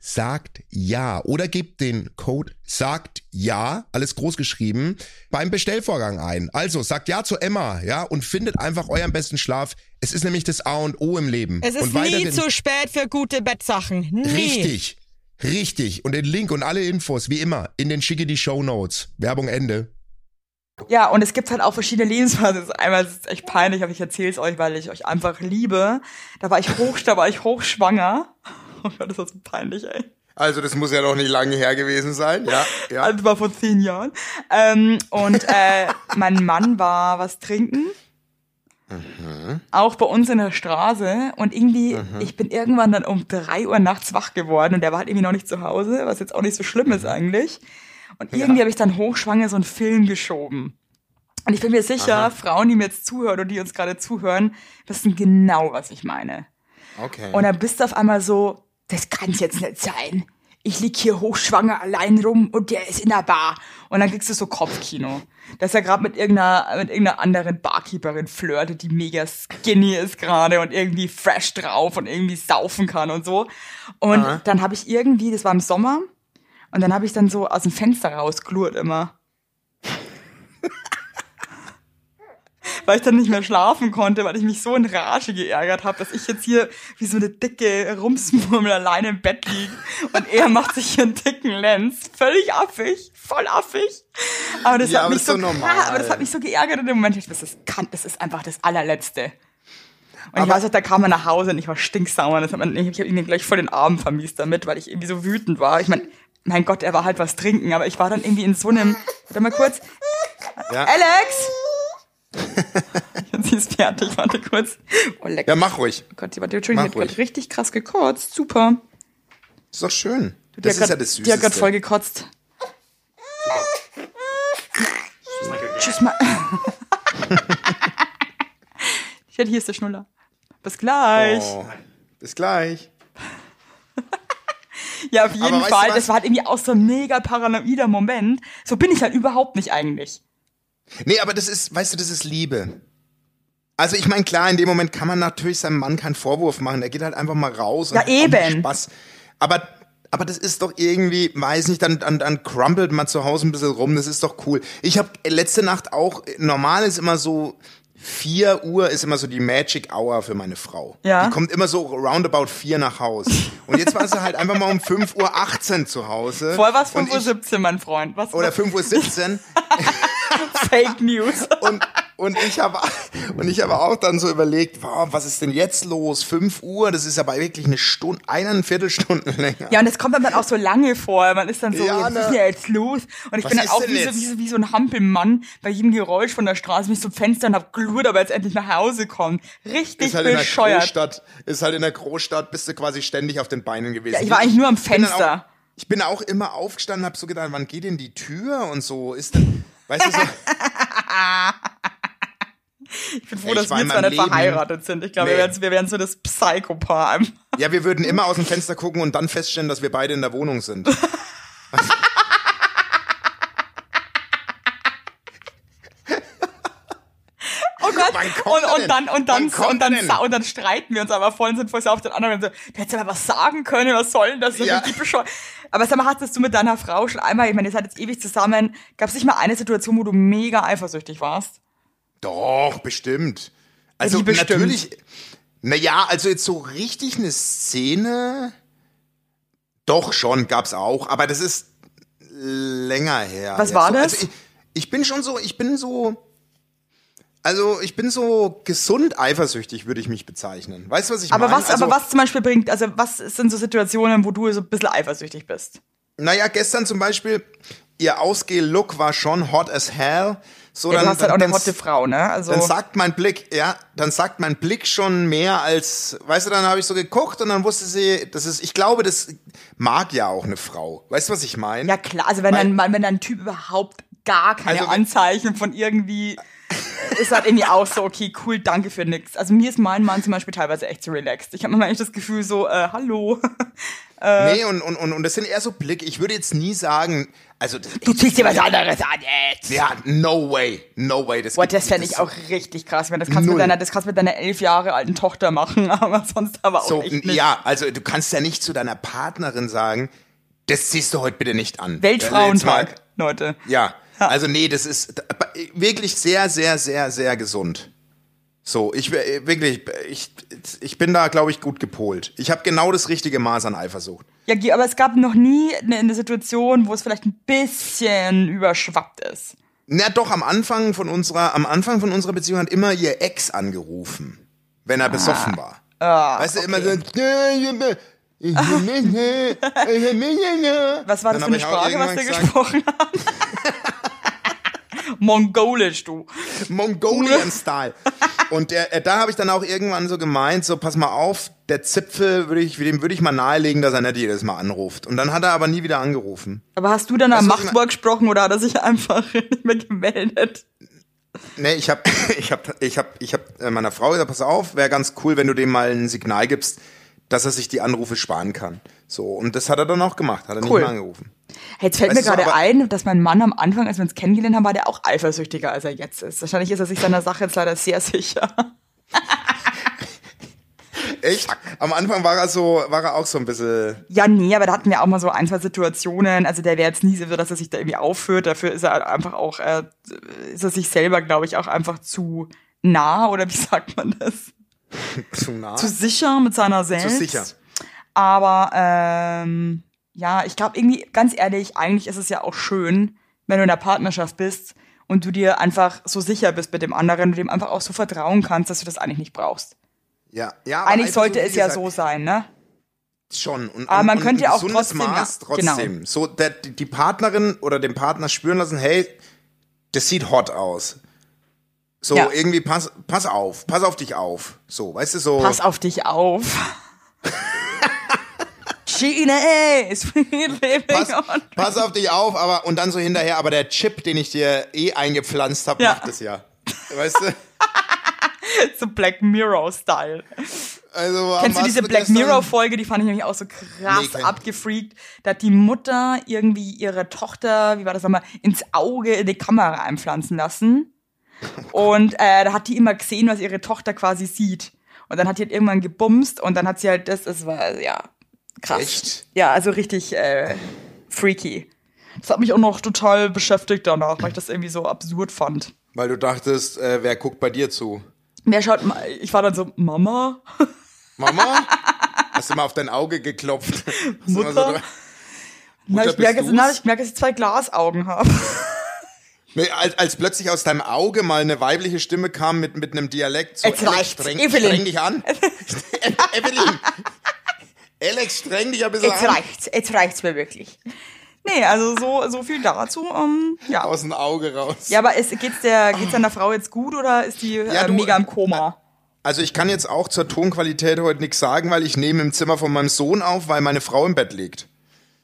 sagt ja oder gebt den Code sagt ja, alles groß geschrieben, beim Bestellvorgang ein. Also sagt ja zu Emma, ja, und findet einfach euren besten Schlaf. Es ist nämlich das A und O im Leben. Es ist und nie zu spät für gute Bettsachen. Nie. Richtig. Richtig. Und den Link und alle Infos, wie immer, in den schicke die Show Notes. Werbung Ende. Ja, und es gibt halt auch verschiedene Lebensphasen. Einmal ist es echt peinlich, aber ich erzähle es euch, weil ich euch einfach liebe. Da war ich hoch, da war ich hochschwanger. Oh Gott, das war so peinlich, ey. Also das muss ja noch nicht lange her gewesen sein. Ja, ja. Also war vor zehn Jahren. Ähm, und äh, mein Mann war was trinken. Auch bei uns in der Straße. Und irgendwie, ich bin irgendwann dann um drei Uhr nachts wach geworden und der war halt irgendwie noch nicht zu Hause, was jetzt auch nicht so schlimm ist eigentlich. Und irgendwie habe ich dann hochschwanger so einen Film geschoben. Und ich bin mir sicher, Frauen, die mir jetzt zuhören und die uns gerade zuhören, wissen genau, was ich meine. Okay. Und dann bist du auf einmal so, das kann's jetzt nicht sein. Ich lieg hier hochschwanger allein rum und der ist in der Bar. Und dann kriegst du so Kopfkino. Dass er gerade mit irgendeiner, mit irgendeiner anderen Barkeeperin flirtet, die mega skinny ist gerade und irgendwie fresh drauf und irgendwie saufen kann und so. Und dann habe ich irgendwie, das war im Sommer, und dann habe ich dann so aus dem Fenster rausglurt immer. Weil ich dann nicht mehr schlafen konnte, weil ich mich so in Rage geärgert habe, dass ich jetzt hier wie so eine dicke Rumsmurmel alleine im Bett liege und er macht sich hier einen dicken Lenz. Völlig affig, voll affig. Aber das Ja, hat mich so doch normal. aber das hat mich so geärgert in dem Moment. Ich dachte, das ist, kann, das ist einfach das allerletzte. Und ich Aber- weiß auch, da kam er nach Hause und ich war stinksauer. Das hat man, ich habe ihm gleich voll den Abend vermiest damit, weil ich irgendwie so wütend war. Ich meine, mein Gott, er war halt was trinken, aber ich war dann irgendwie in so einem, warte mal kurz, Ja. Alex! Sie ist fertig, warte kurz. Oh, lecker. ja, mach ruhig. Oh Gott, sie warte, Entschuldigung, Mach die hat gerade richtig krass gekotzt. Super. Ist doch schön. Die Das hat ist grad, ja das Die hat gerade Süßeste. voll gekotzt. Tschüss mal. ja, hier ist der Schnuller. Bis gleich. Oh. Bis gleich. Ja, auf jeden Aber du Fall. Das war halt irgendwie auch so ein mega paranoider Moment. So bin ich halt überhaupt nicht eigentlich. Nee, aber das ist, weißt du, das ist Liebe. Also ich meine, klar, in dem Moment kann man natürlich seinem Mann keinen Vorwurf machen. Der geht halt einfach mal raus Ja, und eben. Spaß. Aber, aber das ist doch irgendwie, weiß nicht, dann, dann, dann crumpelt man zu Hause ein bisschen rum. Das ist doch cool. Ich habe letzte Nacht auch, normal ist immer so, 4 Uhr ist immer so die Magic Hour für meine Frau. Ja. Die kommt immer so roundabout 4 nach Hause. Und jetzt war sie halt einfach mal um 5.18 Uhr zu Hause. Vorher war es Und ich- 5.17 Uhr, mein Freund. Was Oder 5.17 Uhr. Fake News. und, und ich habe und ich habe auch dann so überlegt, wow, was ist denn jetzt los? 5 Uhr, das ist aber wirklich eine Stunde, eineinviertel Stunden länger. Ja, und es kommt dann auch so lange vor. Man ist dann so, Ja, was ne? ist denn jetzt los? Und ich Was bin dann auch wie so, wie, so, wie so ein Hampelmann bei jedem Geräusch von der Straße, mich zum Fenster und hab glurt, aber jetzt endlich nach Hause kommt. Richtig Ist halt in der bescheuert. Großstadt, ist halt in der Großstadt, bist du quasi ständig auf den Beinen gewesen. Ja, ich war eigentlich nur am Fenster. Ich bin auch immer aufgestanden, hab so gedacht, wann geht denn die Tür und so, ist denn, weißt du so, Ich bin froh, dass wir zwar nicht Leben- verheiratet sind. Ich glaube, Nee. wir, wären, wir wären so das Psychopaar. ja, wir würden immer aus dem Fenster gucken und dann feststellen, dass wir beide in der Wohnung sind. Und, und dann, und dann, und dann, denn? sa- und dann streiten wir uns aber voll und sind voll auf den anderen so, du hättest aber was sagen können, was soll denn das? Ja. Aber sag mal, hattest du mit deiner Frau schon einmal, ich meine, ihr seid jetzt ewig zusammen, gab es nicht mal eine Situation, wo du mega eifersüchtig warst? Doch, bestimmt. Also bestimmt? natürlich. Naja, also jetzt so richtig eine Szene. Doch schon, gab's auch, aber das ist länger her. Was Jetzt war das? Also ich, ich bin schon so, ich bin so. Also ich bin so gesund eifersüchtig, würde ich mich bezeichnen. Weißt du, was ich Aber meine? was, also, aber was zum Beispiel bringt, also was sind so Situationen, wo du so ein bisschen eifersüchtig bist? Naja, gestern zum Beispiel, ihr Ausgeh-Look war schon hot as hell. So, Ja, dann, du hast halt auch dann, eine hotte Frau, ne? Also, Dann sagt mein Blick, ja, dann sagt mein Blick schon mehr als, weißt du, dann habe ich so geguckt und dann wusste sie, das ist, ich glaube, das mag ja auch eine Frau. Weißt du, was ich meine? ja klar, also wenn Weil- dann, wenn dann ein Typ überhaupt gar keine Also Anzeichen von irgendwie, ist halt irgendwie auch so, okay, cool, danke für nix. Also mir ist mein Mann zum Beispiel teilweise echt so relaxed. Ich habe manchmal echt das Gefühl so, äh, hallo. Nee, und, und, und, und das sind eher so Blick. Ich würde jetzt nie sagen, also, das, Du ziehst dir was anderes an jetzt. ja, no way, no way. Das, Boah, gibt- das fände ich auch richtig krass. Ich meine, das kannst du mit deiner, das kannst du mit deiner elf Jahre alten Tochter machen, aber sonst aber auch so, nicht. ja, also du kannst ja nicht zu deiner Partnerin sagen, das ziehst du heute bitte nicht an. Weltfrauentag, Leute. Ja, also nee, das ist wirklich sehr, sehr, sehr, sehr gesund. So, ich wirklich, ich, ich bin da, glaube ich, gut gepolt. Ich habe genau das richtige Maß an Eifersucht. Ja, aber es gab noch nie eine, Situation, wo es vielleicht ein bisschen überschwappt ist. Na doch, am Anfang von unserer, am Anfang von unserer Beziehung hat immer ihr Ex angerufen, wenn er besoffen war. Ah, weißt du, immer okay. so. Was war das für eine Sprache, was der gesprochen hat? Mongolisch, du. Mongolian-Style. Und äh, da habe ich dann auch irgendwann so gemeint, so pass mal auf, der Zipfel würde ich, dem würde ich mal nahelegen, dass er nicht jedes Mal anruft. Und dann hat er aber nie wieder angerufen. Aber hast du dann am ich Machtwort gesprochen oder hat er sich einfach nicht mehr gemeldet? Nee, ich habe ich hab, ich hab, ich hab äh, meiner Frau gesagt, pass auf, wäre ganz cool, wenn du dem mal ein Signal gibst, dass er sich die Anrufe sparen kann. So, und das hat er dann auch gemacht, hat er Cool. nicht mehr angerufen. Jetzt fällt Weißt mir gerade aber- ein, dass mein Mann am Anfang, als wir uns kennengelernt haben, war der auch eifersüchtiger, als er jetzt ist. Wahrscheinlich ist er sich seiner Sache jetzt leider sehr sicher. Echt? Am Anfang war er so, war er auch so ein bisschen. Ja, nee, aber da hatten wir auch mal so ein, zwei Situationen. Also der wäre jetzt nie so, dass er sich da irgendwie aufführt. Dafür ist er einfach auch, äh, ist er sich selber, glaube ich, auch einfach zu nah oder wie sagt man das? Zu nah. Zu sicher mit seiner selbst. Zu sicher. Aber ähm, ja, ich glaube irgendwie, ganz ehrlich, eigentlich ist es ja auch schön, wenn du in der Partnerschaft bist und du dir einfach so sicher bist mit dem anderen, du dem einfach auch so vertrauen kannst, dass du das eigentlich nicht brauchst. Ja, ja. Eigentlich sollte so, es ja gesagt, so sein, ne? Schon. Und, Aber und, man und könnte ja auch trotzdem, Maß ja, genau. trotzdem. So, der, die Partnerin oder dem Partner spüren lassen, hey, das sieht hot aus. So, Ja. irgendwie pass, pass auf, pass auf dich auf. So, weißt du, so. Pass auf dich auf. Gina is living pass, pass auf dich auf, aber und dann so hinterher, aber der Chip, den ich dir eh eingepflanzt habe, Ja. macht es ja. Weißt du? So Black Mirror-Style. Also, Kennst du diese Black Mirror-Folge? Die fand ich nämlich auch so krass Nee, abgefreakt. Da hat die Mutter irgendwie ihre Tochter, wie war das nochmal, ins Auge in die Kamera einpflanzen lassen. Und äh, da hat die immer gesehen, was ihre Tochter quasi sieht. Und dann hat die halt irgendwann gebumst und dann hat sie halt das, das war, ja, krass. Echt? Ja, also richtig äh, freaky. Das hat mich auch noch total beschäftigt danach, weil ich das irgendwie so absurd fand. Weil du dachtest, äh, wer guckt bei dir zu? Wer schaut mal, ich war dann so, Mama? Mama? Hast du mal auf dein Auge geklopft? Du mal Mutter? Na, Mutter, ich merke, bist jetzt, na, ich merke, dass ich zwei Glasaugen habe. Nee, als, als plötzlich aus deinem Auge mal eine weibliche Stimme kam mit, mit einem Dialekt. So, Jetzt streng, Evelyn. streng dich an. Evelyn. Alex, streng dich ein bisschen Jetzt an. reicht's, jetzt reicht's mir wirklich. Nee, also so, so viel dazu. Ähm, ja. Aus dem Auge raus. ja, aber ist, geht's, der, geht's deiner Frau jetzt gut oder ist die Ja, äh, du- mega im Koma? Also ich kann jetzt auch zur Tonqualität heute nichts sagen, weil ich nehme im Zimmer von meinem Sohn auf, weil meine Frau im Bett liegt.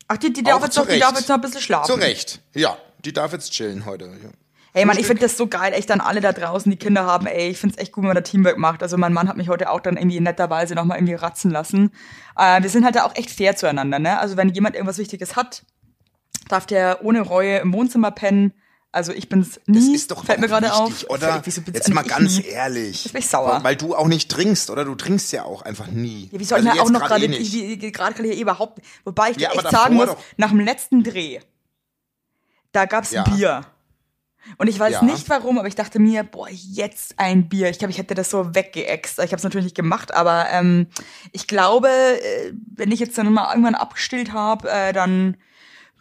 Ach, die, die, darf Auch jetzt noch, die darf jetzt noch ein bisschen schlafen. Zu Recht. Ja, die darf jetzt chillen heute. Ey, Mann, ich finde das so geil, echt an alle da draußen, die Kinder haben, ey, ich find's echt gut, wenn man da Teamwork macht. Also mein Mann hat mich heute auch dann irgendwie netterweise nochmal irgendwie ratzen lassen. Äh, wir sind halt da auch echt fair zueinander, ne? Also wenn jemand irgendwas Wichtiges hat, darf der ohne Reue im Wohnzimmer pennen. Also ich bin's nie. Das ist doch Fällt mir gerade auf. oder? Wieso bin's Jetzt mal ganz nie? ehrlich. Jetzt bin ich sauer. Weil, du auch nicht trinkst, oder? Du trinkst ja auch einfach nie. Ja, wie soll also ich denn auch noch gerade, eh ich- ich- gerade kann ich ja eh überhaupt, wobei ich dir Ja, echt sagen muss, doch. nach dem letzten Dreh, da gab's Ja. Bier. Und ich weiß Ja. nicht warum, aber ich dachte mir, boah, jetzt ein Bier. Ich glaube, ich hätte das so weggeext. Ich habe es natürlich nicht gemacht, aber ähm, ich glaube, äh, wenn ich jetzt dann mal irgendwann abgestillt habe, äh, dann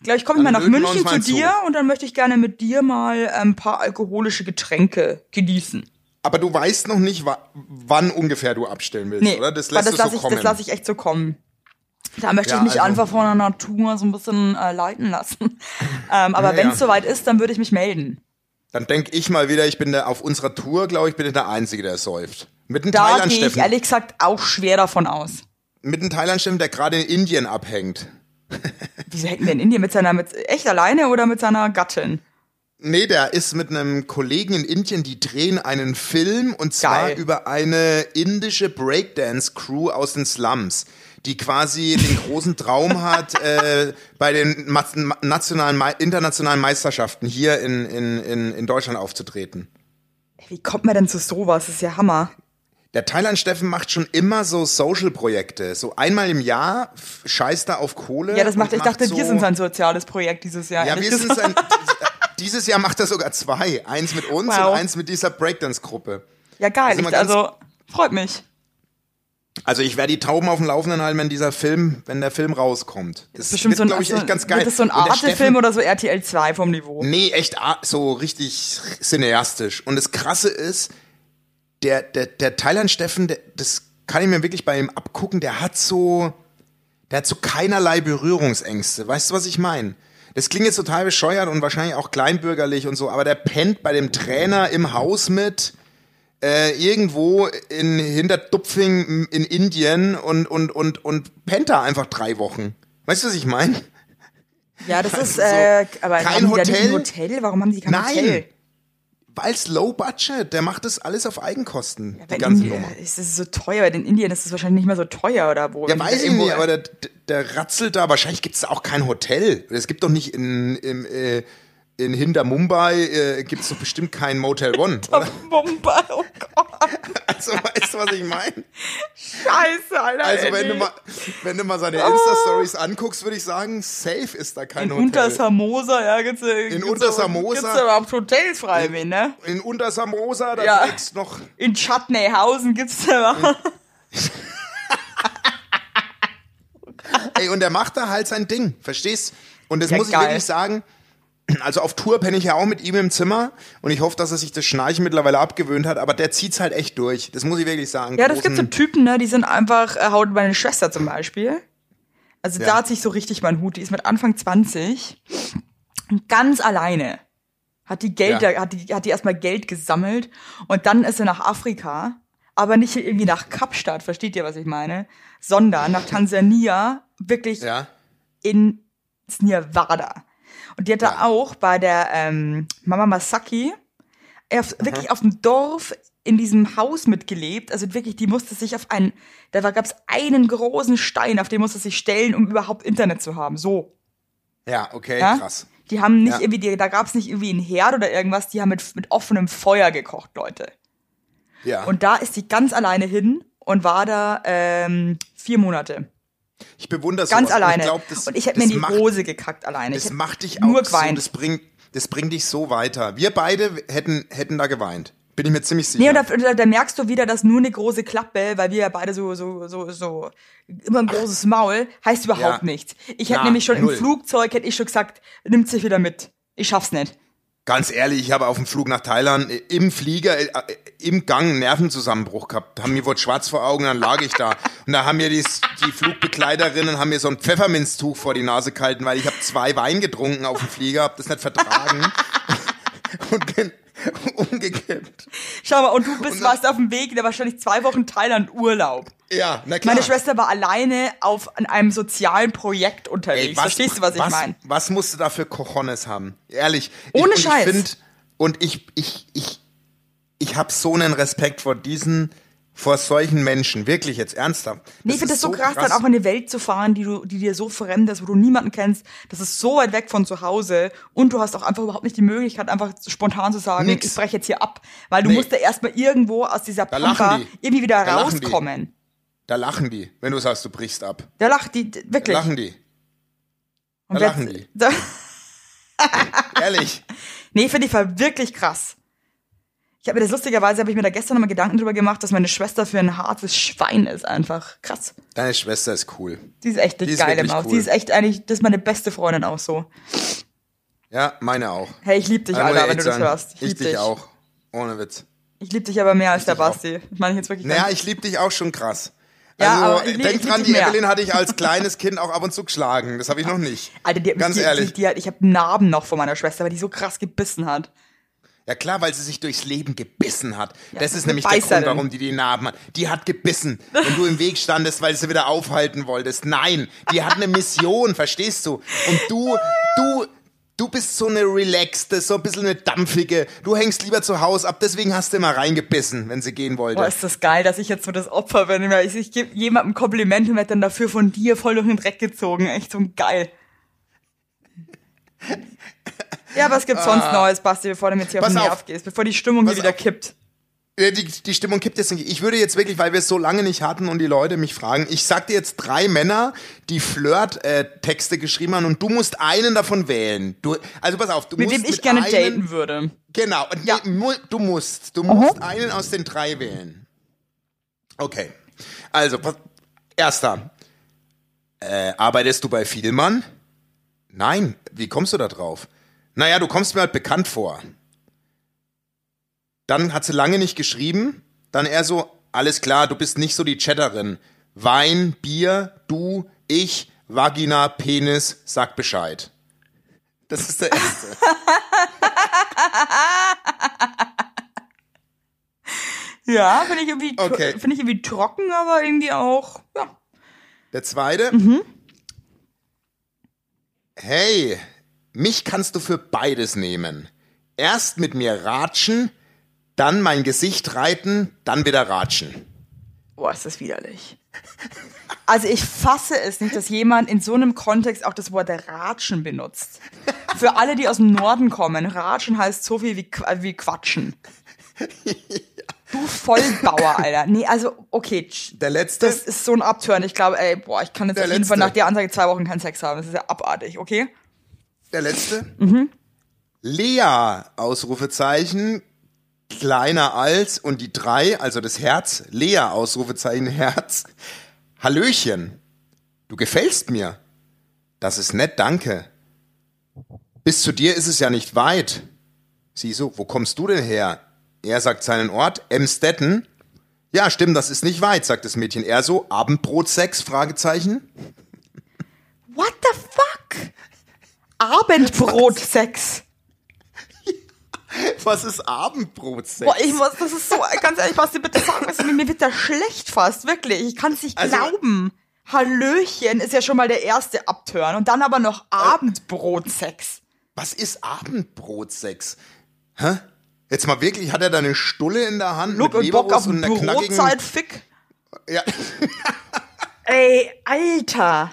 glaube ich, komme ich mal nach München zu mal zu. dir und dann möchte ich gerne mit dir mal ein paar alkoholische Getränke genießen. Aber du weißt noch nicht, wa wann ungefähr du abstellen willst, Nee, oder? Das lässt das lass so ich, kommen. Das lasse ich echt so kommen. Da möchte Ja, ich mich also- einfach von der Natur so ein bisschen äh, leiten lassen. ähm, aber Ja, wenn ja. es soweit ist, dann würde ich mich melden. Dann denk ich mal wieder, ich bin der, auf unserer Tour, glaube ich, bin ich der Einzige, der säuft. Mit dem Da gehe ich ehrlich gesagt auch schwer davon aus. Mit dem Thailand Steffen, der gerade in Indien abhängt. Wieso hängt denn in Indien mit seiner, mit, echt alleine oder mit seiner Gattin? Nee, der ist mit einem Kollegen in Indien, die drehen einen Film und zwar Geil. über eine indische Breakdance-Crew aus den Slums, die quasi den großen Traum hat, äh, bei den nationalen, internationalen Meisterschaften hier in, in, in, in Deutschland aufzutreten. Wie kommt man denn zu sowas? Das ist ja Hammer. Der Thailand Steffen macht schon immer so Social-Projekte. So einmal im Jahr scheißt er auf Kohle. Ja, das macht, ich dachte, so, wir sind sein soziales Projekt dieses Jahr. Ja, wir sind sein, dieses Jahr macht er sogar zwei. Eins mit uns Wow. und eins mit dieser Breakdance-Gruppe. Ja, geil. Also Ich, also, freut mich. Also ich werde die Tauben auf dem Laufenden halten, wenn dieser Film, wenn der Film rauskommt. Das Bestimmt so ein, glaube ich, so, echt ganz geil. Wird das so ein Arte-Film oder so RTL 2 vom Niveau? Nee, echt so richtig cineastisch. Und das Krasse ist, der, der, der Thailand Steffen, der, das kann ich mir wirklich bei ihm abgucken, der hat so, der hat so keinerlei Berührungsängste. Weißt du, was ich meine? Das klingt jetzt total bescheuert und wahrscheinlich auch kleinbürgerlich und so, aber der pennt bei dem Trainer im Haus mit, äh, irgendwo in Hinterdupfing in Indien und, und, und, und pennt da einfach drei Wochen. Weißt du, was ich meine? Ja, das ist, Also so, äh, aber kein die Hotel? Hotel? Warum haben die kein Nein. Hotel? Weil's low budget, der macht das alles auf Eigenkosten, die Weil ganze Nummer. Ist es so teuer? In Indien ist es wahrscheinlich nicht mehr so teuer oder wo? Ja, die weiß ich nicht, aber der, der ratzelt da. Wahrscheinlich gibt's da auch kein Hotel. Es gibt doch nicht in, im, äh, in Hinter Mumbai, äh, gibt's doch bestimmt kein Motel One. Oder? Mumbai, oh Gott. Also, weißt du, was ich meine? Scheiße, Alter. Also, wenn du mal, wenn du mal seine Insta-Stories anguckst, würde ich sagen, safe ist da kein In Hotel. Untersamosa, ja, gibt's äh, In gibt's Untersamosa? Gibt's da überhaupt Hotels frei, wen, ne? in Untersamosa, da Ja. kriegst noch. In Schattenhausen gibt's da überhaupt. Ey, und der macht da halt sein Ding, verstehst? Und das Ja, muss ich geil. wirklich sagen. Also auf Tour penne ich ja auch mit ihm im Zimmer und ich hoffe, dass er sich das Schnarchen mittlerweile abgewöhnt hat, aber der zieht's halt echt durch. Das muss ich wirklich sagen. Ja, das gibt so Typen, ne, die sind einfach, äh, haut meine Schwester zum Beispiel. Also Ja. da hat sich so richtig mein Hut. Die ist mit Anfang 20 und ganz alleine. Hat die Geld, Ja. hat die, hat die erstmal Geld gesammelt und dann ist sie nach Afrika, aber nicht irgendwie nach Kapstadt, versteht ihr, was ich meine? Sondern nach Tansania, wirklich Ja. in Nirvana. Und die hat da auch bei der ähm, Mama Masaki auf, wirklich auf dem Dorf in diesem Haus mitgelebt. Also wirklich, die musste sich auf einen, da gab es einen großen Stein, auf den musste sie sich stellen, um überhaupt Internet zu haben. So. Ja, okay, Ja? krass. Die haben nicht Ja. irgendwie, die, da gab es nicht irgendwie einen Herd oder irgendwas, die haben mit, mit offenem Feuer gekocht, Leute. Ja. Und da ist sie ganz alleine hin und war da ähm, vier Monate. Ich bewundere Ganz sowas. alleine. Ich, glaub, das, und ich hätte mir in die macht, Hose gekackt alleine. Das macht dich auch nur so, geweint. das bringt, das bringt dich so weiter. Wir beide hätten, hätten da geweint. Bin ich mir ziemlich sicher. Nee, und da, da, da merkst du wieder, dass nur eine große Klappe, weil wir ja beide so, so, so, so, immer ein großes Maul, heißt überhaupt Ja. nichts. Ich hätte nämlich schon null. im Flugzeug, hätte ich schon gesagt, nimmt sich wieder mit. Ich schaff's nicht. Ganz ehrlich, ich habe auf dem Flug nach Thailand äh, im Flieger, äh, äh, im Gang einen Nervenzusammenbruch gehabt. Haben mir wurde schwarz vor Augen, dann lag ich da. Und da haben mir die, die Flugbegleiterinnen haben mir so ein Pfefferminztuch vor die Nase gehalten, weil ich habe zwei Wein getrunken auf dem Flieger, habe das nicht vertragen. und bin umgekippt. Schau mal, und du bist, dann- warst auf dem Weg, der wahrscheinlich zwei Wochen Thailand Urlaub. Ja, na klar. Meine Schwester war alleine auf an einem sozialen Projekt unterwegs. Ey, was, Verstehst du, was ich meine? Was musst du da für Cojones haben? Ehrlich. Ohne ich, Scheiß. Und ich, find, und ich, ich, ich, ich habe so einen Respekt vor diesen, vor solchen Menschen. Wirklich jetzt ernsthaft. Nee, ich finde das so krass, dann auch in eine Welt zu fahren, die du, die dir so fremd ist, wo du niemanden kennst. Das ist so weit weg von zu Hause und du hast auch einfach überhaupt nicht die Möglichkeit, einfach spontan zu sagen, Nix. ich breche jetzt hier ab, weil du Nee. musst ja erstmal irgendwo aus dieser Da lachen Pampa irgendwie wieder Da lachen rauskommen. Da lachen die, wenn du sagst, du brichst ab. Da lacht die, d- Da wirklich. lachen die. Und da wer- lachen die. Da, Ehrlich. nee, finde ich war wirklich krass. Ich habe mir das lustigerweise, habe ich mir da gestern nochmal Gedanken drüber gemacht, dass meine Schwester für ein hartes Schwein ist einfach. Krass. Deine Schwester ist cool. Die ist echt eine geile Maus. cool. Die ist echt eigentlich, das ist meine beste Freundin auch so. Ja, meine auch. Hey, ich lieb dich, Alter, ich wenn du das sagen, hörst. Ich, Ich lieb dich auch. Ohne Witz. Ich lieb dich aber mehr als der dich auch. Basti. Meine ich jetzt wirklich. Naja, ich lieb dich auch schon krass. Ja, aber Also, ich lieb- denk ich lieb dran, die mehr. Evelyn hatte ich als kleines Kind auch ab und zu geschlagen. Das habe ich noch nicht. Alter, die, hat mich- Ganz die, ehrlich. Die, die, ich habe Narben noch von meiner Schwester, weil die so krass gebissen hat. Ja klar, weil sie sich durchs Leben gebissen hat. Ja, das ist nämlich der Grund, Beißerin. warum die die Narben hat. Die hat gebissen, wenn du im Weg standest, weil sie wieder aufhalten wolltest. Nein, die hat eine Mission, verstehst du? Und du, du, du bist so eine relaxte, so ein bisschen eine dampfige. Du hängst lieber zu Hause ab, deswegen hast du immer reingebissen, wenn sie gehen wollte. Boah, ist das geil, dass ich jetzt so das Opfer bin. Ich, ich gebe jemandem ein Kompliment und werde dann dafür von dir voll durch den Dreck gezogen. Echt so geil. Ja, was gibt's sonst Neues, Basti, bevor du mir jetzt hier auf Ah. Pass den auf. Nerv gehst, bevor die Stimmung hier wieder auf. kippt? Die, die Stimmung kippt jetzt nicht. Ich würde jetzt wirklich, weil wir es so lange nicht hatten und die Leute mich fragen, ich sag dir jetzt drei Männer, die Flirt-Texte geschrieben haben und du musst einen davon wählen. Du, also pass auf, du Mit musst dem ich mit gerne einem, daten würde. Genau, Ja. nee, du musst, du musst einen aus den drei wählen. Okay. Also, pass- erster. Äh, arbeitest du bei Vielmann? Nein. Wie kommst du da drauf? Naja, du kommst mir halt bekannt vor. Dann hat sie lange nicht geschrieben. Dann eher so, alles klar, du bist nicht so die Chatterin. Wein, Bier, du, ich, Vagina, Penis, sag Bescheid. Das ist der erste. Ja, finde ich irgendwie, Okay. finde ich irgendwie trocken, aber irgendwie auch, ja. Der zweite. Hey, mich kannst du für beides nehmen. Erst mit mir ratschen, dann mein Gesicht reiten, dann wieder ratschen. Boah, ist das widerlich. Also ich fasse es nicht, dass jemand in so einem Kontext auch das Wort Ratschen benutzt. Für alle, die aus dem Norden kommen, Ratschen heißt so viel wie, wie Quatschen. Du Vollbauer, Alter. Nee, also, okay. Der letzte. Das ist so ein Abturn. Ich glaube, ey, boah, ich kann jetzt Der auf jeden Fall nach der Ansage zwei Wochen keinen Sex haben. Das ist ja abartig, okay? Der letzte. Lea, Ausrufezeichen, kleiner als und die drei, also das Herz, Lea, Ausrufezeichen, Herz. Hallöchen, du gefällst mir. Das ist nett, danke. Bis zu dir ist es ja nicht weit. Sie so, wo kommst du denn her? Er sagt seinen Ort, Emstetten. Ja, stimmt, das ist nicht weit, sagt das Mädchen. Er so, Abendbrot, Sex, Fragezeichen. What the fuck? Abendbrotsex. Was ist Abendbrot, Sex? Boah, ich muss, das ist so, ganz ehrlich, was du bitte sagen, was, mir wird da schlecht fast, wirklich. Ich kann es nicht Also- glauben. Hallöchen ist ja schon mal der erste Abturn und dann aber noch Abendbrotsex. Was ist Abendbrotsex? Hä? Jetzt mal wirklich, hat er da eine Stulle in der Hand Look mit und Bock auf und einer knackigen... Brotzeitfick. Ja. Ey, Alter.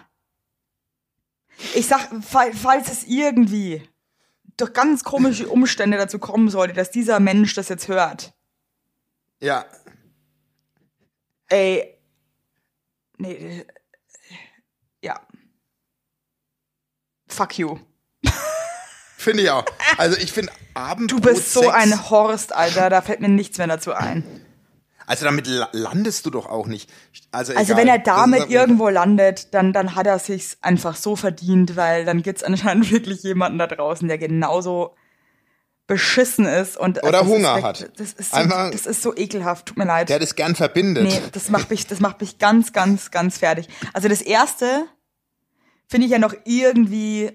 Ich sag, fa- falls es irgendwie durch ganz komische Umstände dazu kommen sollte, dass dieser Mensch das jetzt hört. ja. Ey. Nee. äh, Ja. Fuck you. Finde ich auch. Also ich finde Du Abendbrotsex... bist so ein Horst, Alter. Da fällt mir nichts mehr dazu ein. Also damit la- landest du doch auch nicht. Also, Also wenn er damit ist- irgendwo landet, dann, dann hat er sich's einfach so verdient, weil dann gibt's anscheinend wirklich jemanden da draußen, der genauso beschissen ist und Oder ist Hunger weg- hat. Das ist, so, das ist so ekelhaft. Tut mir leid. Der das gern verbindet. Nee, das macht mich, das macht mich ganz, ganz, ganz fertig. Also das erste finde ich ja noch irgendwie,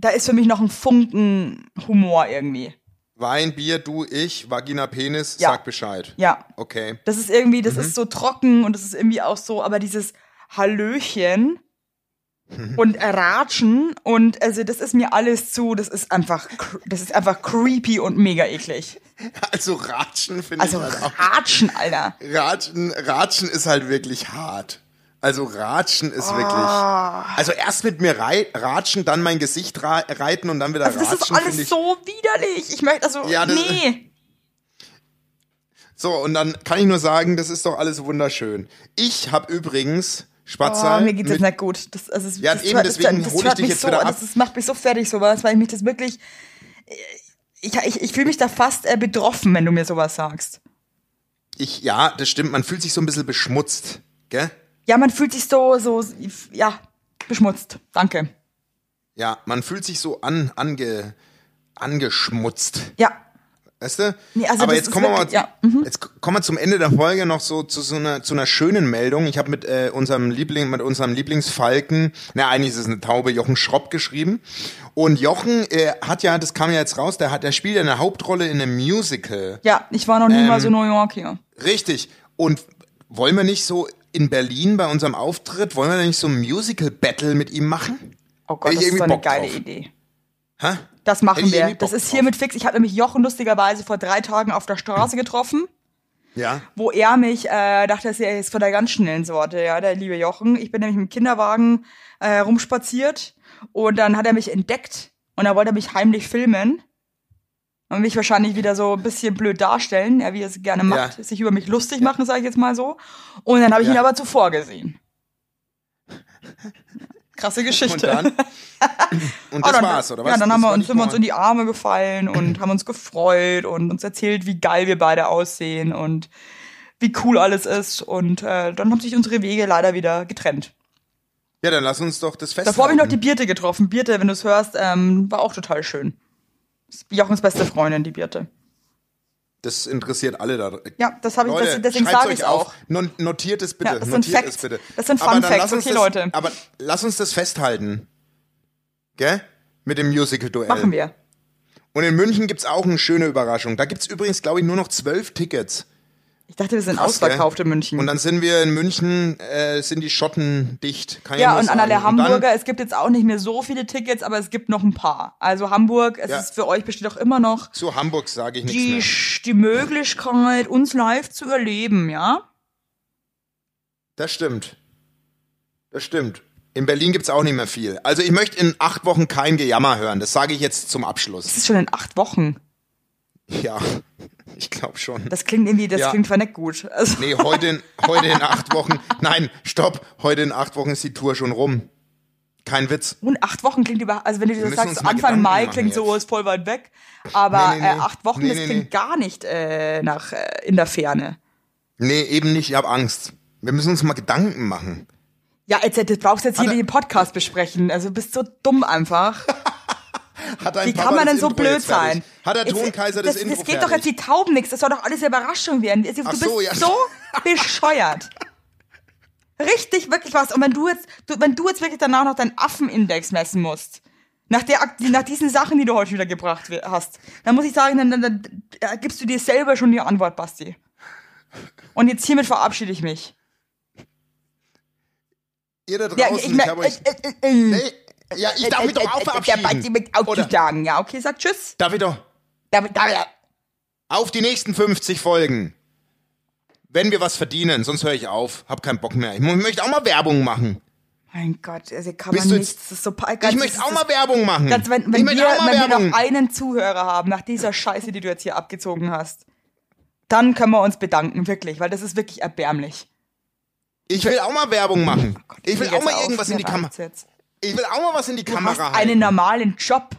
da ist für mich noch ein Funken Humor irgendwie. Wein, Bier, du, ich, Vagina, Penis, Ja. sag Bescheid. Ja. Okay. Das ist irgendwie, Mhm. das ist so trocken und das ist irgendwie auch so, aber dieses Hallöchen Mhm. und Ratschen und also das ist mir alles zu, das ist einfach, das ist einfach creepy und mega eklig. Also Ratschen finde Also ich halt auch... Ratschen, Alter. Ratschen, Ratschen ist halt wirklich hart. Also Ratschen ist Ah. wirklich. Also erst mit mir rei ratschen, dann mein Gesicht ra reiten und dann wieder Also das ratschen. ist find alles ich. so widerlich. Ich möchte, also, Ja, das- nee. So, und dann kann ich nur sagen, das ist doch alles wunderschön. Ich habe übrigens Oh, Spatzal. mir jetzt mit, nicht gut. Das, also, das, Ja, das, eben, das, deswegen das, hol ich hört dich jetzt so, wieder ab. Das, das macht mich so fertig, sowas, weil ich mich das wirklich. Ich, ich, ich fühle mich da fast äh, betroffen, wenn du mir sowas sagst. ich, ja, das stimmt, man fühlt sich so ein bisschen beschmutzt. Gell? Ja, man fühlt sich so, so, ja, beschmutzt. Danke. Ja, man fühlt sich so an, ange, angeschmutzt. Ja. Weißt du? Nee, also Aber jetzt kommen, wir mal, wirklich- ja, mhm. jetzt kommen wir zum Ende der Folge noch so zu so einer, zu einer schönen Meldung. Ich habe mit äh, unserem Liebling, mit unserem Lieblingsfalken, na eigentlich ist es eine Taube, Jochen Schropp geschrieben. Und Jochen äh, hat ja, das kam ja jetzt raus, der hat, der spielt ja eine Hauptrolle in einem Musical. Ja, ich war noch nie Ähm, mal so New York hier. Richtig. Und wollen wir nicht so in Berlin bei unserem Auftritt, wollen wir da nicht so ein Musical-Battle mit ihm machen? Oh Gott, das ist so eine Bock geile drauf. Idee. Hä? Das machen wir. Das ist hiermit fix. Ich habe nämlich Jochen lustigerweise vor drei Tagen auf der Straße getroffen. Ja. wo er mich äh, dachte, dass er ist von der ganz schnellen Sorte, ja, der liebe Jochen. Ich bin nämlich mit dem Kinderwagen äh, rumspaziert und dann hat er mich entdeckt und dann wollte er mich heimlich filmen und mich wahrscheinlich wieder so ein bisschen blöd darstellen, ja, wie er es gerne macht, Ja. sich über mich lustig machen, sage ich jetzt mal so. Und dann habe ich Ja. ihn aber zuvor gesehen. Krasse Geschichte. Und dann? Und das Ah, dann, war's, oder was? Ja, dann Das haben wir uns, sind wir uns in die Arme gefallen und haben uns gefreut und uns erzählt, wie geil wir beide aussehen und wie cool alles ist. Und äh, dann haben sich unsere Wege leider wieder getrennt. Ja, dann lass uns doch das festhalten. Davor habe ich noch die Birte getroffen. Birte, wenn du es hörst, ähm, war auch total schön. Jochens beste Freundin, die Birte. Das interessiert alle da. Ja, das habe ich, Leute, das, deswegen sage ich es auf. auch. Non- Notiert es bitte. Ja, das sind Notiert Facts. es bitte. Das sind Fun Facts, okay, das, Leute. Aber lass uns das festhalten. Gell? Mit dem Musical-Duell. Machen wir. Und in München gibt's auch eine schöne Überraschung. Da gibt's übrigens, glaube ich, nur noch zwölf Tickets. Ich dachte, wir sind Krass, ausverkauft gell? in München. Und dann sind wir in München, äh, sind die Schotten dicht. Kann ja, und an alle Und dann- Hamburger, es gibt jetzt auch nicht mehr so viele Tickets, aber es gibt noch ein paar. Also Hamburg, es Ja. ist für euch besteht auch immer noch Zu Hamburg sage ich die, nichts mehr. die Möglichkeit, uns live zu erleben, ja? Das stimmt. Das stimmt. In Berlin gibt's auch nicht mehr viel. Also ich möchte in acht Wochen kein Gejammer hören. Das sage ich jetzt zum Abschluss. Das ist schon in acht Wochen. Ja, ich glaube schon. Das klingt irgendwie, das Ja. klingt zwar nicht gut. Also, Nee, heute in, heute in acht Wochen. Nein, stopp. Heute in acht Wochen ist die Tour schon rum. Kein Witz. und acht Wochen klingt über, also wenn du das sagst, Anfang Gedanken Mai klingt so, jetzt. ist voll weit weg. Aber Nee, nee, nee. Äh, acht Wochen, das klingt gar nicht äh, nach äh, in der Ferne. Nee, eben nicht. Ich habe Angst. Wir müssen uns mal Gedanken machen. Ja, jetzt, jetzt brauchst du jetzt hier er- den Podcast besprechen. Also du bist so dumm einfach. Hat dein Wie Papa kann man das denn so Intro blöd sein? Hat der Tonkaiser das, das, Intro das geht doch fertig? jetzt die Tauben nichts. Das soll doch alles Überraschung werden. Du Ach bist so, ja. so bescheuert. Richtig, wirklich was. Und wenn du jetzt, du, wenn du jetzt wirklich danach noch deinen Affenindex messen musst, nach, der, nach diesen Sachen, die du heute wieder gebracht hast, dann muss ich sagen, dann, dann, dann äh, gibst du dir selber schon die Antwort, Basti. Und jetzt hiermit verabschiede ich mich. Ihr da Ja, draußen, ich, ich, habe euch... äh, äh, äh, Nee, ja, ich darf mich doch auch Der Basti verabschieden. mit auch Oder? sagen. Ja, okay, sag Tschüss. Darf ich doch? Damit, damit, Auf die nächsten 50 Folgen. Wenn wir was verdienen, sonst höre ich auf. Hab keinen Bock mehr. Ich möchte auch mal Werbung machen. Mein Gott, also kann Bist man du nicht. jetzt- Das ist so pa- Ich ganz- möchte auch mal Werbung machen. Ganz, wenn, ich wenn, wir, auch mal wenn wir noch einen Zuhörer haben, nach dieser Scheiße, die du jetzt hier abgezogen hast, dann können wir uns bedanken, wirklich, weil das ist wirklich erbärmlich. Ich will auch mal Werbung machen. Oh Gott, ich will leg auch mal irgendwas in die Kamera. Jetzt. Ich will auch mal was in die Du Kamera hast halten. einen normalen Job.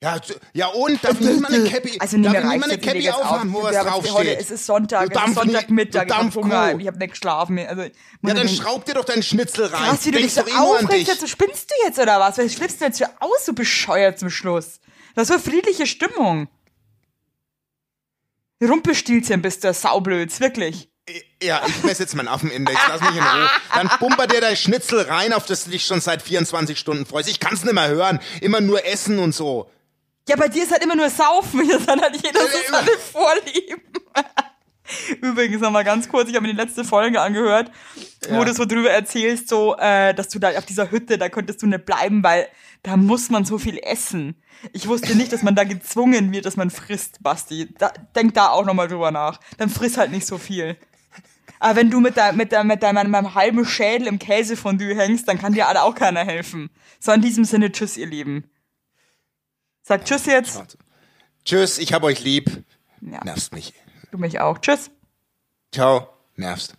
Ja, ja und? Darf niemand eine Cappy, Also darf mir niemand eine Cappy aufhaben, auf. wo was jetzt- Heute, es draufsteht? ist Sonntag, es ist Sonntagmittag, ich hab Hunger, ich habe nicht geschlafen. Also, Ja, dann den- schraub dir doch deinen Schnitzel rein. Krass, wie du dich Denkst so nur an aufregst, dich. jetzt so spinnst du jetzt oder was? Was flippst du jetzt für aus, so bescheuert zum Schluss? Das war friedliche Stimmung. Rumpelstilzchen bist du, Saublöds, wirklich. Ja, ich messe jetzt meinen Affenindex, lass mich in Ruhe. Dann bumper dir dein Schnitzel rein, auf das du dich schon seit 24 Stunden freust. Ich kann's nicht mehr hören. Immer nur essen und so. Ja, bei dir ist halt immer nur Saufen, hier ist halt jeder so seine Vorlieben. Übrigens nochmal ganz kurz, ich habe mir die letzte Folge angehört, wo Ja. du so drüber erzählst, so, äh, dass du da auf dieser Hütte, da konntest du nicht bleiben, weil da muss man so viel essen. Ich wusste nicht, dass man da gezwungen wird, dass man frisst, Basti. Da, denk da auch nochmal drüber nach. Dann friss halt nicht so viel. Aber wenn du mit, dein, mit, dein, mit deinem, meinem halben Schädel im Käsefondue hängst, dann kann dir alle auch keiner helfen. So in diesem Sinne, tschüss, ihr Lieben. Sag tschüss jetzt. Tschüss, ich hab euch lieb. Ja, Nervst mich. du mich auch. Tschüss. Ciao, nervst.